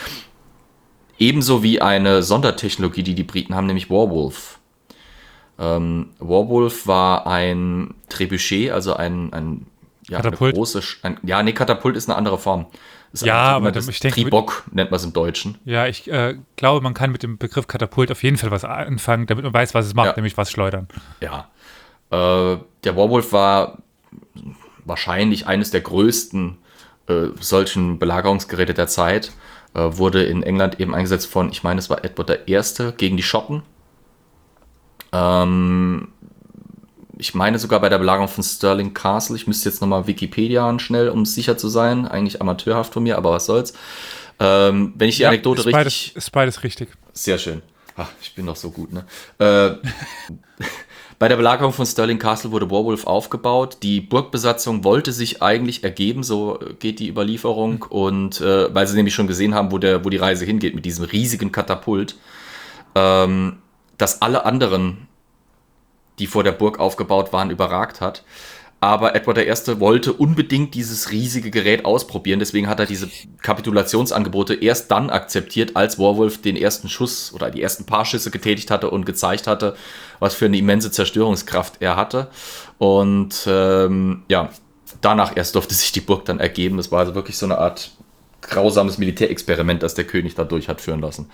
Ebenso wie eine Sondertechnologie, die die Briten haben, nämlich Warwolf. Ähm, Warwolf war ein Trebuchet, also ein, ein ja, Katapult? große, ein, ja, nee, Katapult ist eine andere Form. Ist Ja, ein aber sogenanntes ich denke, mit- Tribok nennt man es im Deutschen. Ja, ich äh, glaube, man kann mit dem Begriff Katapult auf jeden Fall was anfangen, damit man weiß, was es macht, Ja. nämlich was schleudern. Ja. Äh, der Warwolf war wahrscheinlich eines der größten äh, solchen Belagerungsgeräte der Zeit. Äh, wurde in England eben eingesetzt von, ich meine, es war Edward der Erste gegen die Schotten. Ähm, ich meine sogar bei der Belagerung von Stirling Castle. Ich müsste jetzt nochmal Wikipedia an schnell, um sicher zu sein. Eigentlich amateurhaft von mir, aber was soll's. Ähm, wenn ich die Anekdote ist richtig. beides, ist beides richtig. Sehr schön. Ach, ich bin doch so gut, ne? Äh, bei der Belagerung von Stirling Castle wurde Warwolf aufgebaut. Die Burgbesatzung wollte sich eigentlich ergeben, so geht die Überlieferung. Und äh, weil sie nämlich schon gesehen haben, wo, der, wo die Reise hingeht mit diesem riesigen Katapult, ähm, dass alle anderen, die vor der Burg aufgebaut waren, überragt hat. Aber Edward I. wollte unbedingt dieses riesige Gerät ausprobieren. Deswegen hat er diese Kapitulationsangebote erst dann akzeptiert, als Warwolf den ersten Schuss oder die ersten paar Schüsse getätigt hatte und gezeigt hatte, was für eine immense Zerstörungskraft er hatte. Und ähm, ja, danach erst durfte sich die Burg dann ergeben. Es war also wirklich so eine Art grausames Militärexperiment, das der König da durch hat führen lassen.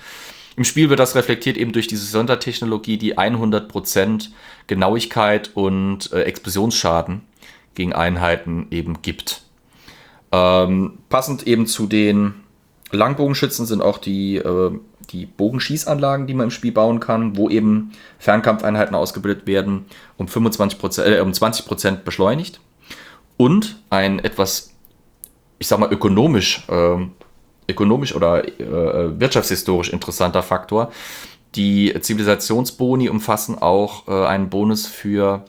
Im Spiel wird das reflektiert eben durch diese Sondertechnologie, die 100% Genauigkeit und äh, Explosionsschaden gegen Einheiten eben gibt. Ähm, passend eben zu den Langbogenschützen sind auch die, äh, die Bogenschießanlagen, die man im Spiel bauen kann, wo eben Fernkampfeinheiten ausgebildet werden, um, 25%, äh, um 20% beschleunigt. Und ein etwas, ich sag mal, ökonomisch ähm, ökonomisch oder äh, wirtschaftshistorisch interessanter Faktor. Die Zivilisationsboni umfassen auch äh, einen Bonus für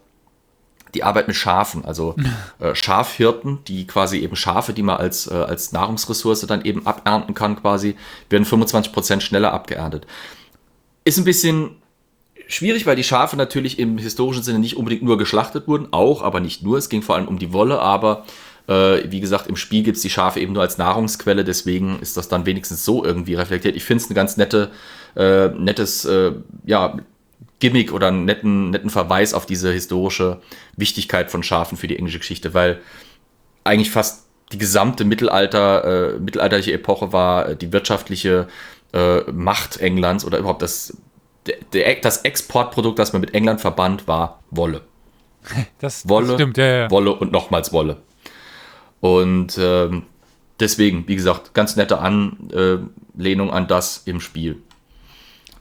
die Arbeit mit Schafen, also äh, Schafhirten, die quasi eben Schafe, die man als, äh, als Nahrungsressource dann eben abernten kann, quasi, werden 25% schneller abgeerntet. Ist ein bisschen schwierig, weil die Schafe natürlich im historischen Sinne nicht unbedingt nur geschlachtet wurden, auch, aber nicht nur. Es ging vor allem um die Wolle, aber äh, wie gesagt, im Spiel gibt es die Schafe eben nur als Nahrungsquelle, deswegen ist das dann wenigstens so irgendwie reflektiert. Ich finde es ein ganz nette, äh, nettes, äh, ja, Gimmick oder einen netten, netten Verweis auf diese historische Wichtigkeit von Schafen für die englische Geschichte, weil eigentlich fast die gesamte Mittelalter, äh, mittelalterliche Epoche war äh, die wirtschaftliche äh, Macht Englands oder überhaupt das, der, der, das Exportprodukt, das man mit England verband, war Wolle. Das, Wolle, das stimmt, ja, ja. Wolle und nochmals Wolle. Und ähm, deswegen, wie gesagt, ganz nette Anlehnung an das im Spiel.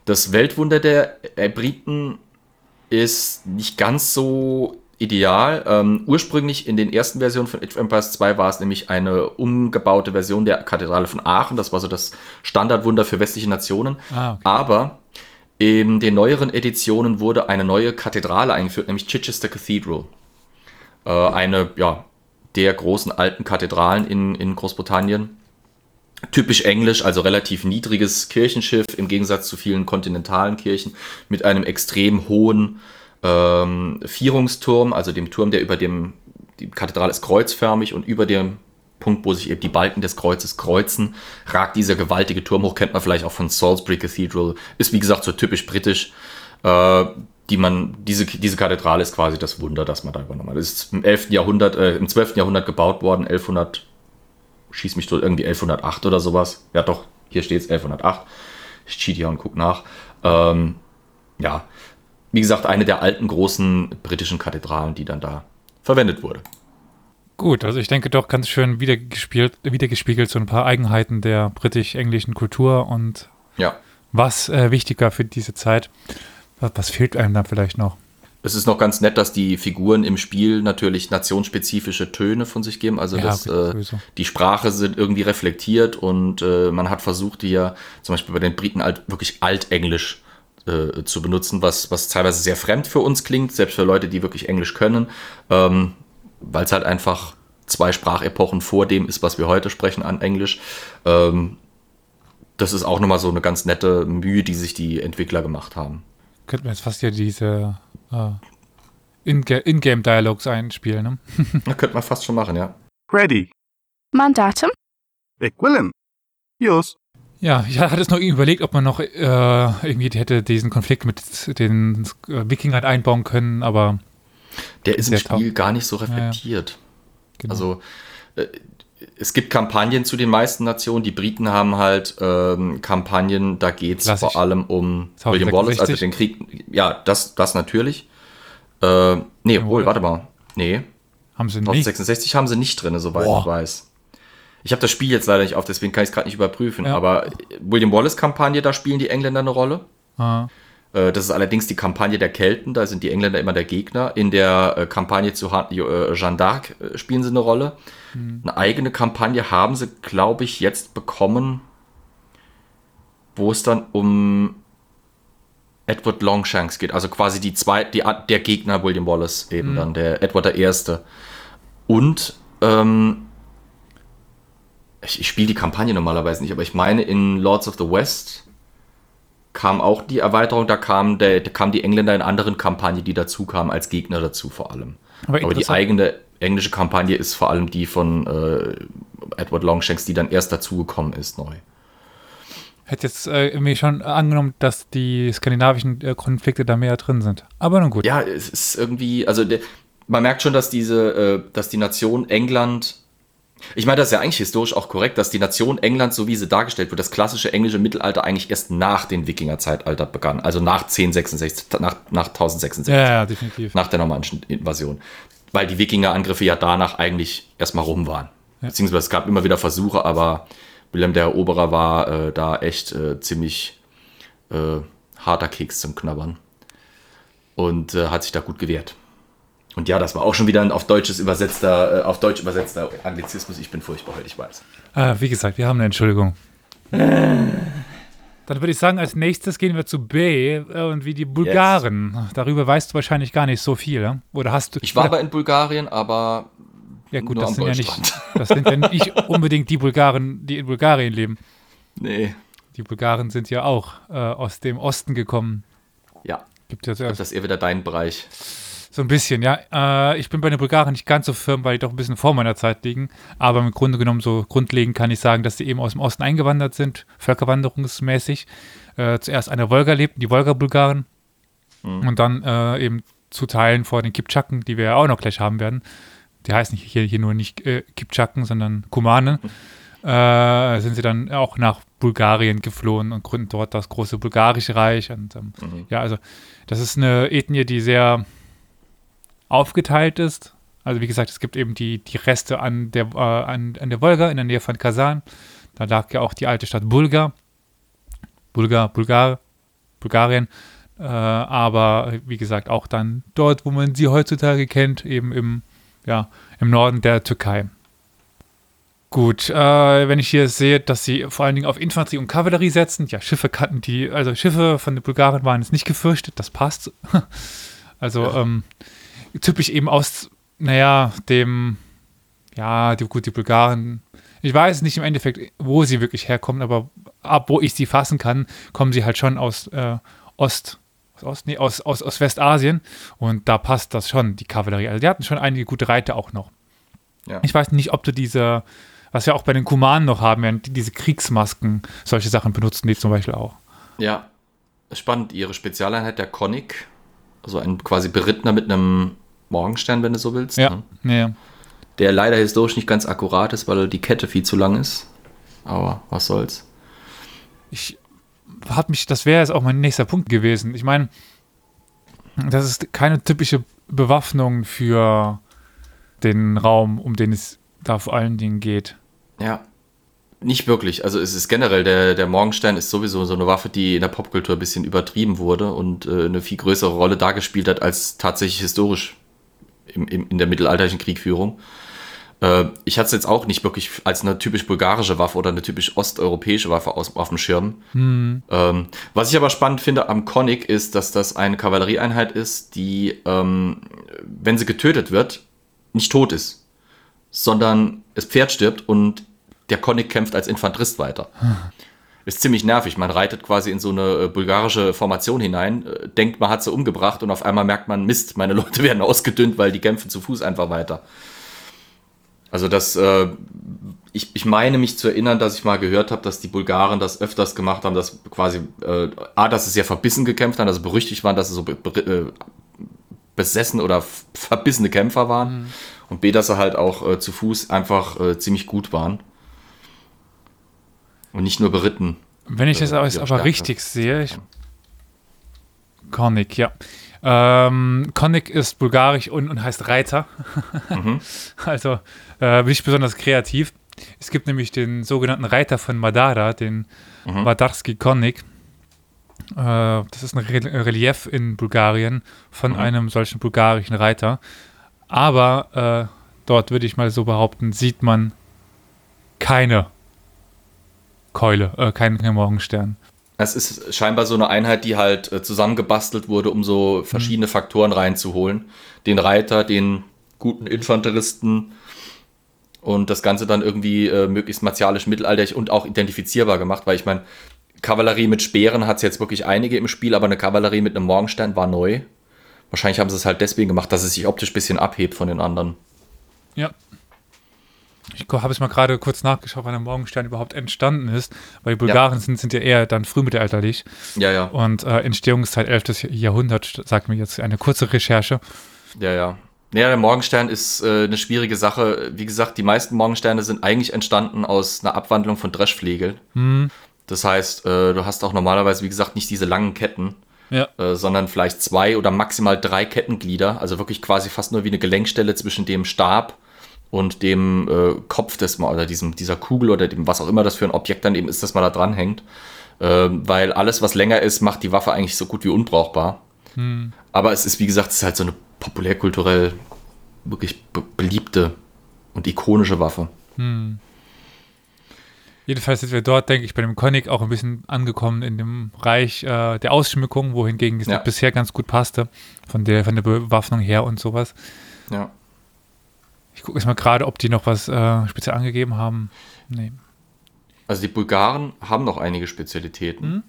Das Weltwunder der äh, Briten ist nicht ganz so ideal. Ähm, ursprünglich in den ersten Versionen von Age of Empires 2 war es nämlich eine umgebaute Version der Kathedrale von Aachen. Das war so das Standardwunder für westliche Nationen. Ah, okay. Aber in den neueren Editionen wurde eine neue Kathedrale eingeführt, nämlich Chichester Cathedral. Äh, eine, ja, der großen alten Kathedralen in, in Großbritannien. Typisch englisch, also relativ niedriges Kirchenschiff im Gegensatz zu vielen kontinentalen Kirchen mit einem extrem hohen ähm, Vierungsturm, also dem Turm, der über dem, die Kathedrale ist kreuzförmig und über dem Punkt, wo sich eben die Balken des Kreuzes kreuzen, ragt dieser gewaltige Turm hoch, kennt man vielleicht auch von Salisbury Cathedral, ist wie gesagt so typisch britisch, äh, die man, diese, diese Kathedrale ist quasi das Wunder, das man da übernommen hat. Es ist im 11. Jahrhundert, äh, im 12. Jahrhundert gebaut worden, 1100, schieß mich tot, irgendwie 1108 oder sowas. Ja doch, hier steht es 1108. Ich cheat hier und guck nach. Ähm, ja, wie gesagt, eine der alten großen britischen Kathedralen, die dann da verwendet wurde. Gut, also ich denke doch ganz schön wiedergespielt, wiedergespiegelt so ein paar Eigenheiten der britisch-englischen Kultur und Ja. was äh, wichtiger für diese Zeit. Was, fehlt einem da vielleicht noch? Es ist noch ganz nett, dass die Figuren im Spiel natürlich nationsspezifische Töne von sich geben. Also Ja, dass, okay, äh, die Sprache sind irgendwie reflektiert und äh, man hat versucht, die ja zum Beispiel bei den Briten alt, wirklich altenglisch äh, zu benutzen, was, was teilweise sehr fremd für uns klingt, selbst für Leute, die wirklich Englisch können, ähm, weil es halt einfach zwei Sprachepochen vor dem ist, was wir heute sprechen an Englisch. Ähm, das ist auch nochmal so eine ganz nette Mühe, die sich die Entwickler gemacht haben. Könnten wir jetzt fast ja diese äh, Inga- In-Game-Dialogs einspielen, ne? Da könnte man fast schon machen, ja. Ready. Mandatum? Vic Willem. Jus. Ja, ich hatte es noch überlegt, ob man noch äh, irgendwie hätte diesen Konflikt mit den äh, Wikingern einbauen können, aber Der ist im Spiel gar nicht so ja. reflektiert. Genau. Also äh, es gibt Kampagnen zu den meisten Nationen. Die Briten haben halt ähm, Kampagnen, da geht es vor allem um 1066. William Wallace, also den Krieg. Ja, das, das natürlich. Äh, nee, obwohl, warte mal. Nee, Haben sie nicht. 1966 haben sie nicht drin, soweit Boah. ich weiß. Ich habe das Spiel jetzt leider nicht auf, deswegen kann ich es gerade nicht überprüfen. Ja. Aber William Wallace-Kampagne, da spielen die Engländer eine Rolle. Ah, Das ist allerdings die Kampagne der Kelten, da sind die Engländer immer der Gegner. In der äh, Kampagne zu äh, Jeanne d'Arc äh, spielen sie eine Rolle. Eine eigene Kampagne haben sie, glaube ich, jetzt bekommen, wo es dann um Edward Longshanks geht. Also quasi die zwei, die, der Gegner William Wallace eben dann, der Edward der Erste. Und ähm, ich, ich spiele die Kampagne normalerweise nicht, aber ich meine, in Lords of the West kam auch die Erweiterung, da kam, der, da kamen die Engländer in anderen Kampagnen, die dazu kamen, als Gegner dazu vor allem. Aber Aber, die eigene englische Kampagne ist vor allem die von äh, Edward Longshanks, die dann erst dazugekommen ist, neu. hätte jetzt äh, mir schon angenommen, dass die skandinavischen äh, Konflikte da mehr drin sind. Aber nun gut. Ja, es ist irgendwie, also man merkt schon, dass diese, äh, dass die Nation England, ich meine, das ist ja eigentlich historisch auch korrekt, dass die Nation England, so wie sie dargestellt wird, das klassische englische Mittelalter eigentlich erst nach dem Wikinger-Zeitalter begann, also nach 1066, nach, nach 1066. ja, ja, definitiv. nach der normannischen Invasion. Weil die Wikinger-Angriffe ja danach eigentlich erstmal rum waren. Beziehungsweise es gab immer wieder Versuche, aber Wilhelm der Eroberer war äh, da echt äh, ziemlich äh, harter Keks zum Knabbern. Und äh, hat sich da gut gewehrt. Und ja, das war auch schon wieder ein auf deutsches übersetzter, äh, auf Deutsch übersetzter Anglizismus. Ich bin furchtbar heute, ich weiß. Äh, wie gesagt, wir haben eine Entschuldigung. Dann würde ich sagen, als nächstes gehen wir zu B äh, und wie die Bulgaren. Darüber weißt du wahrscheinlich gar nicht so viel. Oder hast du. Ich war aber in Bulgarien, aber ja gut, nur das am sind ja, nicht, das sind ja nicht unbedingt die Bulgaren, die in Bulgarien leben. nee. Die Bulgaren sind ja auch äh, aus dem Osten gekommen. Ja, Gibt ja zuerst das ist eher wieder dein Bereich. So ein bisschen, ja. Äh, ich bin bei den Bulgaren nicht ganz so firm, weil die doch ein bisschen vor meiner Zeit liegen. Aber im Grunde genommen, so grundlegend kann ich sagen, dass sie eben aus dem Osten eingewandert sind, völkerwanderungsmäßig. Äh, zuerst an der Wolga lebten, die Wolga-Bulgaren. Und dann äh, eben zu Teilen vor den Kipchaken, die wir ja auch noch gleich haben werden. Die heißen hier, hier nur nicht äh, Kipchaken, sondern Kumanen. Äh, sind sie dann auch nach Bulgarien geflohen und gründen dort das große Bulgarische Reich. Und ähm, ja, also das ist eine Ethnie, die sehr aufgeteilt ist. Also wie gesagt, es gibt eben die, die Reste an der, äh, an, an der Wolga in der Nähe von Kasan. Da lag ja auch die alte Stadt Bulgar. Bulgar, Bulgar, Bulgarien. Äh, aber wie gesagt, auch dann dort, wo man sie heutzutage kennt, eben im, ja, im Norden der Türkei. Gut, äh, wenn ich hier sehe, dass sie vor allen Dingen auf Infanterie und Kavallerie setzen, ja, Schiffe kannten die, also Schiffe von den Bulgaren waren jetzt nicht gefürchtet, das passt. also ähm, typisch eben aus, naja, dem, ja, die, gut, die Bulgaren, ich weiß nicht im Endeffekt, wo sie wirklich herkommen, aber ab wo ich sie fassen kann, kommen sie halt schon aus äh, Ost, aus, Ost, nee, aus, aus, aus Westasien und da passt das schon, die Kavallerie. Also die hatten schon einige gute Reiter auch noch. Ja. Ich weiß nicht, ob du diese, was wir auch bei den Kumanen noch haben, die diese Kriegsmasken, solche Sachen benutzen die zum Beispiel auch. Ja, spannend. Ihre Spezialeinheit, der Konik, also ein quasi Berittner mit einem Morgenstern, wenn du so willst. Ja, ne? ja. Der leider historisch nicht ganz akkurat ist, weil die Kette viel zu lang ist. Aber was soll's. ich hat mich, das wäre jetzt auch mein nächster Punkt gewesen. Ich meine, das ist keine typische Bewaffnung für den Raum, um den es da vor allen Dingen geht. Ja. Nicht wirklich. Also es ist generell, der, der Morgenstern ist sowieso so eine Waffe, die in der Popkultur ein bisschen übertrieben wurde und äh, eine viel größere Rolle dargespielt hat als tatsächlich historisch im, im, in der mittelalterlichen Kriegführung. Äh, ich hatte es jetzt auch nicht wirklich als eine typisch bulgarische Waffe oder eine typisch osteuropäische Waffe aus, auf dem Schirm. Ähm, was ich aber spannend finde am Konik ist, dass das eine Kavallerieeinheit ist, die, ähm, wenn sie getötet wird, nicht tot ist, sondern das Pferd stirbt und der Konik kämpft als Infanterist weiter. Ist ziemlich nervig. Man reitet quasi in so eine äh, bulgarische Formation hinein, äh, denkt, man hat sie umgebracht und auf einmal merkt man, Mist, meine Leute werden ausgedünnt, weil die kämpfen zu Fuß einfach weiter. Also das, äh, ich, ich meine mich zu erinnern, dass ich mal gehört habe, dass die Bulgaren das öfters gemacht haben, dass quasi, äh, A, dass sie sehr verbissen gekämpft haben, also berüchtigt waren, dass sie so be äh, besessen oder verbissene Kämpfer waren. Und B, dass sie halt auch äh, zu Fuß einfach äh, ziemlich gut waren. Und nicht nur beritten. Wenn ich Äh, das aber, auch aber stärker. richtig sehe, ich, Konik, ja. Ähm, Konik ist bulgarisch und, und heißt Reiter. Mhm. Also äh, nicht besonders kreativ. Es gibt nämlich den sogenannten Reiter von Madara, den Mhm. Madarski Konik. Äh, das ist ein Re Relief in Bulgarien von Mhm. einem solchen bulgarischen Reiter. Aber äh, dort würde ich mal so behaupten, sieht man keine Keule, äh, keinen kein Morgenstern. Es ist scheinbar so eine Einheit, die halt äh, zusammengebastelt wurde, um so verschiedene Faktoren reinzuholen. Den Reiter, den guten Infanteristen und das Ganze dann irgendwie äh, möglichst martialisch mittelalterlich und auch identifizierbar gemacht, weil ich meine, Kavallerie mit Speeren hat es jetzt wirklich einige im Spiel, aber eine Kavallerie mit einem Morgenstern war neu. Wahrscheinlich haben sie es halt deswegen gemacht, dass es sich optisch ein bisschen abhebt von den anderen. Ja. Ich habe es mal gerade kurz nachgeschaut, wann der Morgenstern überhaupt entstanden ist, weil die Bulgaren sind, sind ja eher dann frühmittelalterlich Ja, ja, und äh, Entstehungszeit 11. Jahrhundert, sagt mir jetzt eine kurze Recherche. ja, ja. Naja, der Morgenstern ist äh, eine schwierige Sache. Wie gesagt, die meisten Morgensterne sind eigentlich entstanden aus einer Abwandlung von Dreschflegel. Das heißt, äh, du hast auch normalerweise, wie gesagt, nicht diese langen Ketten, Ja. äh, sondern vielleicht zwei oder maximal drei Kettenglieder. Also wirklich quasi fast nur wie eine Gelenkstelle zwischen dem Stab und dem äh, Kopf des Mo- oder diesem, dieser Kugel oder dem, was auch immer das für ein Objekt dann eben ist, das man da dranhängt. Ähm, weil alles, was länger ist, macht die Waffe eigentlich so gut wie unbrauchbar. Aber es ist, wie gesagt, es ist halt so eine populärkulturell wirklich be beliebte und ikonische Waffe. Jedenfalls sind wir dort, denke ich, bei dem Konik auch ein bisschen angekommen in dem Reich äh, der Ausschmückung, wohingegen es Ja. bisher ganz gut passte, von der, von der Bewaffnung her und sowas. Ja. Ich gucke jetzt mal gerade, ob die noch was äh, speziell angegeben haben. Nee. Also die Bulgaren haben noch einige Spezialitäten.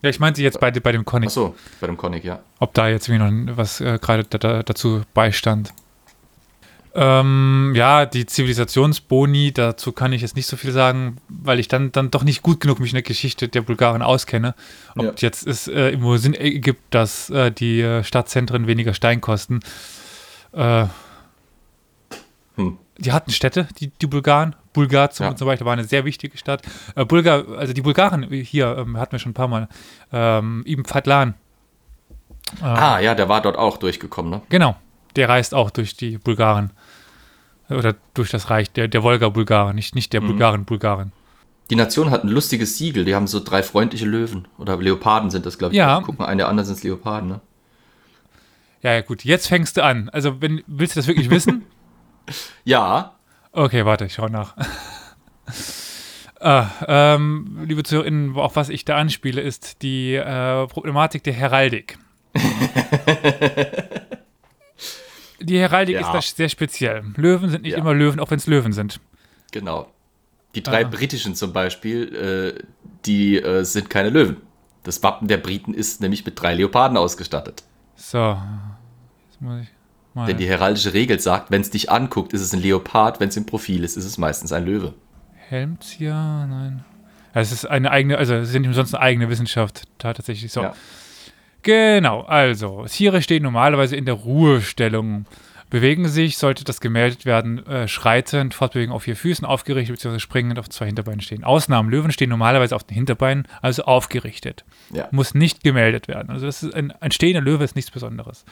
Ja, ich meinte jetzt bei, bei dem Konik. Achso, bei dem Konik, ja. ob da jetzt irgendwie noch was äh, gerade da, da, dazu beistand. Ähm, ja, die Zivilisationsboni, dazu kann ich jetzt nicht so viel sagen, weil ich dann, dann doch nicht gut genug mich in der Geschichte der Bulgaren auskenne. Ob Ja. jetzt es äh, irgendwo Sinn ergibt, dass äh, die äh, Stadtzentren weniger Stein kosten. Äh, Hm. Die hatten Städte, die, die Bulgaren. Bulgar zum, Ja. zum Beispiel war eine sehr wichtige Stadt. Äh, Bulgar, also die Bulgaren hier, ähm, hatten wir schon ein paar Mal. Ähm, Ibn Fadlan. Äh, Ah, ja, der war dort auch durchgekommen, ne? Genau, der reist auch durch die Bulgaren. Oder durch das Reich der, der Wolga-Bulgaren, nicht, nicht der Bulgaren-Bulgaren. Die Nation hat ein lustiges Siegel. Die haben so drei freundliche Löwen. Oder Leoparden sind das, glaube ich. Ja. Guck mal, eine der anderen sind Leoparden, ne? Ja, ja, gut, jetzt fängst du an. Also, wenn, willst du das wirklich wissen? Ja. Okay, warte, ich schau nach. ah, ähm, liebe ZuhörerInnen, auf was ich da anspiele, ist die äh, Problematik der Heraldik. die Heraldik Ja. ist da sehr speziell. Löwen sind nicht Ja. immer Löwen, auch wenn es Löwen sind. Genau. Die drei Ah. britischen zum Beispiel, äh, die äh, sind keine Löwen. Das Wappen der Briten ist nämlich mit drei Leoparden ausgestattet. So. Jetzt muss ich mal. Denn die heraldische Regel sagt, wenn es dich anguckt, ist es ein Leopard, wenn es im Profil ist, ist es meistens ein Löwe. Helmzieher, nein. Es ist eine eigene, also es ist nicht umsonst eine eigene Wissenschaft, tatsächlich so. Ja. Genau, also Tiere stehen normalerweise in der Ruhestellung, bewegen sich, sollte das gemeldet werden, äh, schreitend, fortbewegen auf vier Füßen, aufgerichtet bzw. springend auf zwei Hinterbeinen stehen. Ausnahmen, Löwen stehen normalerweise auf den Hinterbeinen, also aufgerichtet. Ja. Muss nicht gemeldet werden. Also das ist ein, ein stehender Löwe ist nichts Besonderes.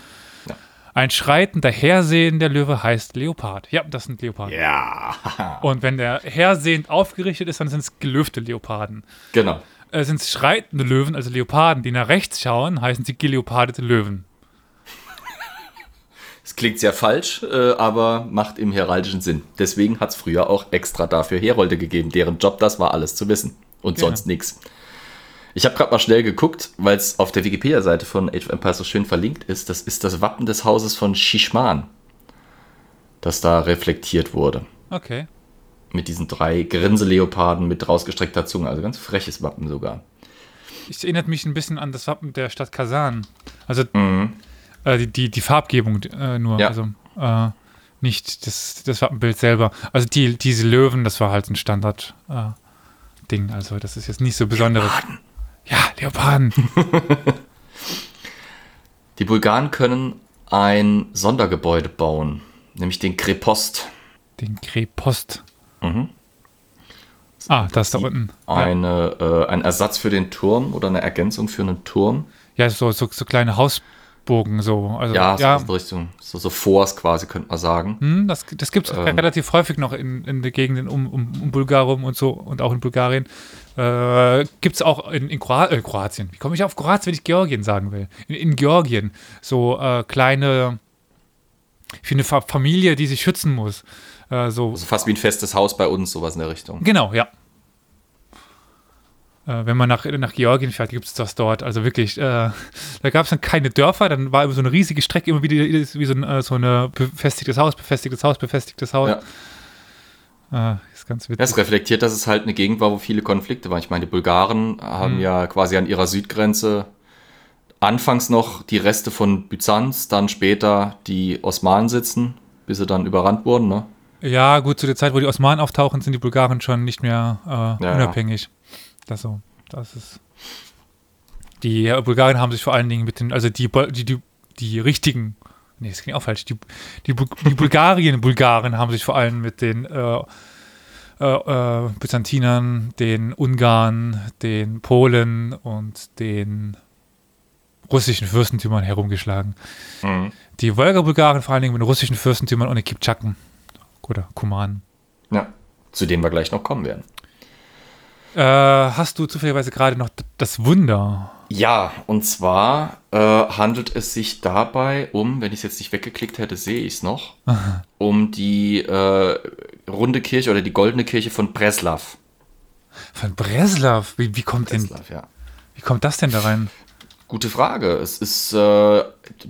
Ein schreitender, hersehender Löwe heißt Leopard. Ja, das sind Leoparden. Ja. Und wenn der hersehend aufgerichtet ist, dann sind es gelöfte Leoparden. Genau. Äh, sind es schreitende Löwen, also Leoparden, die nach rechts schauen, heißen sie geleopardete Löwen. Es klingt sehr falsch, äh, aber macht im heraldischen Sinn. Deswegen hat es früher auch extra dafür Herolde gegeben, deren Job das war, alles zu wissen. Und Genau. sonst nichts. Ich habe gerade mal schnell geguckt, weil es auf der Wikipedia-Seite von Age of Empires so schön verlinkt ist. Das ist das Wappen des Hauses von Shishman, das da reflektiert wurde. Okay. Mit diesen drei Grinseleoparden mit rausgestreckter Zunge. Also ganz freches Wappen sogar. Es erinnert mich ein bisschen an das Wappen der Stadt Kasan. Also Mhm. äh, die, die, die Farbgebung äh, nur. Ja. Also äh, nicht das, das Wappenbild selber. Also die, diese Löwen, das war halt ein Standard-Ding. also das ist jetzt nicht so besonderes. Ja, Leoparden. Die Bulgaren können ein Sondergebäude bauen. nämlich den Krepost. Den Krepost. Mhm. Ah, das da unten. Ja. Eine, äh, ein Ersatz für den Turm oder eine Ergänzung für einen Turm. Ja, so, so, so kleine Hausbogen so. Also, Ja, so ja in Richtung, so, so Force quasi, könnte man sagen. hm, das, das gibt es Ähm. relativ häufig noch in, in den Gegenden um, um, um Bulgarum und so und auch in Bulgarien. Äh, gibt es auch in, in Kroa äh, Kroatien. Wie komme ich auf Kroatien, wenn ich Georgien sagen will? In, in Georgien. So äh, kleine, für eine Fa Familie, die sich schützen muss. Äh, so Also fast wie ein festes Haus bei uns, sowas in der Richtung. Genau, ja. Äh, wenn man nach, nach Georgien fährt, gibt es das dort. Also wirklich, äh, da gab es dann keine Dörfer, dann war immer so eine riesige Strecke, immer wieder wie so ein äh, so eine befestigtes Haus, befestigtes Haus, befestigtes Haus. Äh, ist ganz witzig. Das reflektiert, dass es halt eine Gegend war, wo viele Konflikte waren. Ich meine, die Bulgaren haben Mhm. ja quasi an ihrer Südgrenze anfangs noch die Reste von Byzanz, dann später die Osmanen sitzen, bis sie dann überrannt wurden. Ne? Ja, gut, zu der Zeit, wo die Osmanen auftauchen, sind die Bulgaren schon nicht mehr äh, ja. unabhängig. Das so, das ist. Die Bulgaren haben sich vor allen Dingen mit den, also die, die, die, die richtigen, nee, das klingt auch falsch, die, die, die Bulgarien-Bulgaren haben sich vor allem mit den äh, äh, äh, Byzantinern, den Ungarn, den Polen und den russischen Fürstentümern herumgeschlagen. Mhm. Die Wolga-Bulgaren vor allen Dingen mit den russischen Fürstentümern und den Kipchaken oder Kumanen. Ja, zu dem wir gleich noch kommen werden. Äh, hast du zufälligerweise gerade noch das Wunder? Ja, und zwar äh, handelt es sich dabei um, wenn ich es jetzt nicht weggeklickt hätte, sehe ich es noch, um die äh, runde Kirche oder die goldene Kirche von Breslav. Von Breslav? Wie, wie, kommt denn, Breslav, ja. wie kommt das denn da rein? Gute Frage. Es ist äh,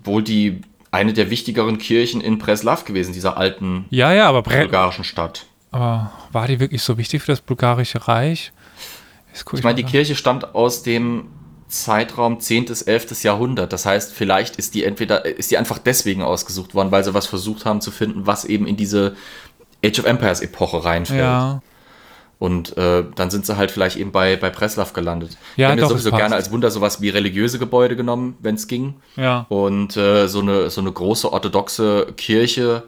wohl die eine der wichtigeren Kirchen in Breslav gewesen, dieser alten Ja, ja, bulgarischen Stadt. aber war die wirklich so wichtig für das bulgarische Reich? Ich meine, die. Kirche stammt aus dem Zeitraum 10. bis 11. Jahrhundert. Das heißt, vielleicht ist die entweder ist die einfach deswegen ausgesucht worden, weil sie was versucht haben zu finden, was eben in diese Age of Empires Epoche reinfällt. Ja, Und äh, dann sind sie halt vielleicht eben bei, bei Breslav gelandet. Ja, ich doch, sowieso gerne als Wunder sowas wie religiöse Gebäude genommen, wenn es ging. ja. Und äh, so, eine, so eine große orthodoxe Kirche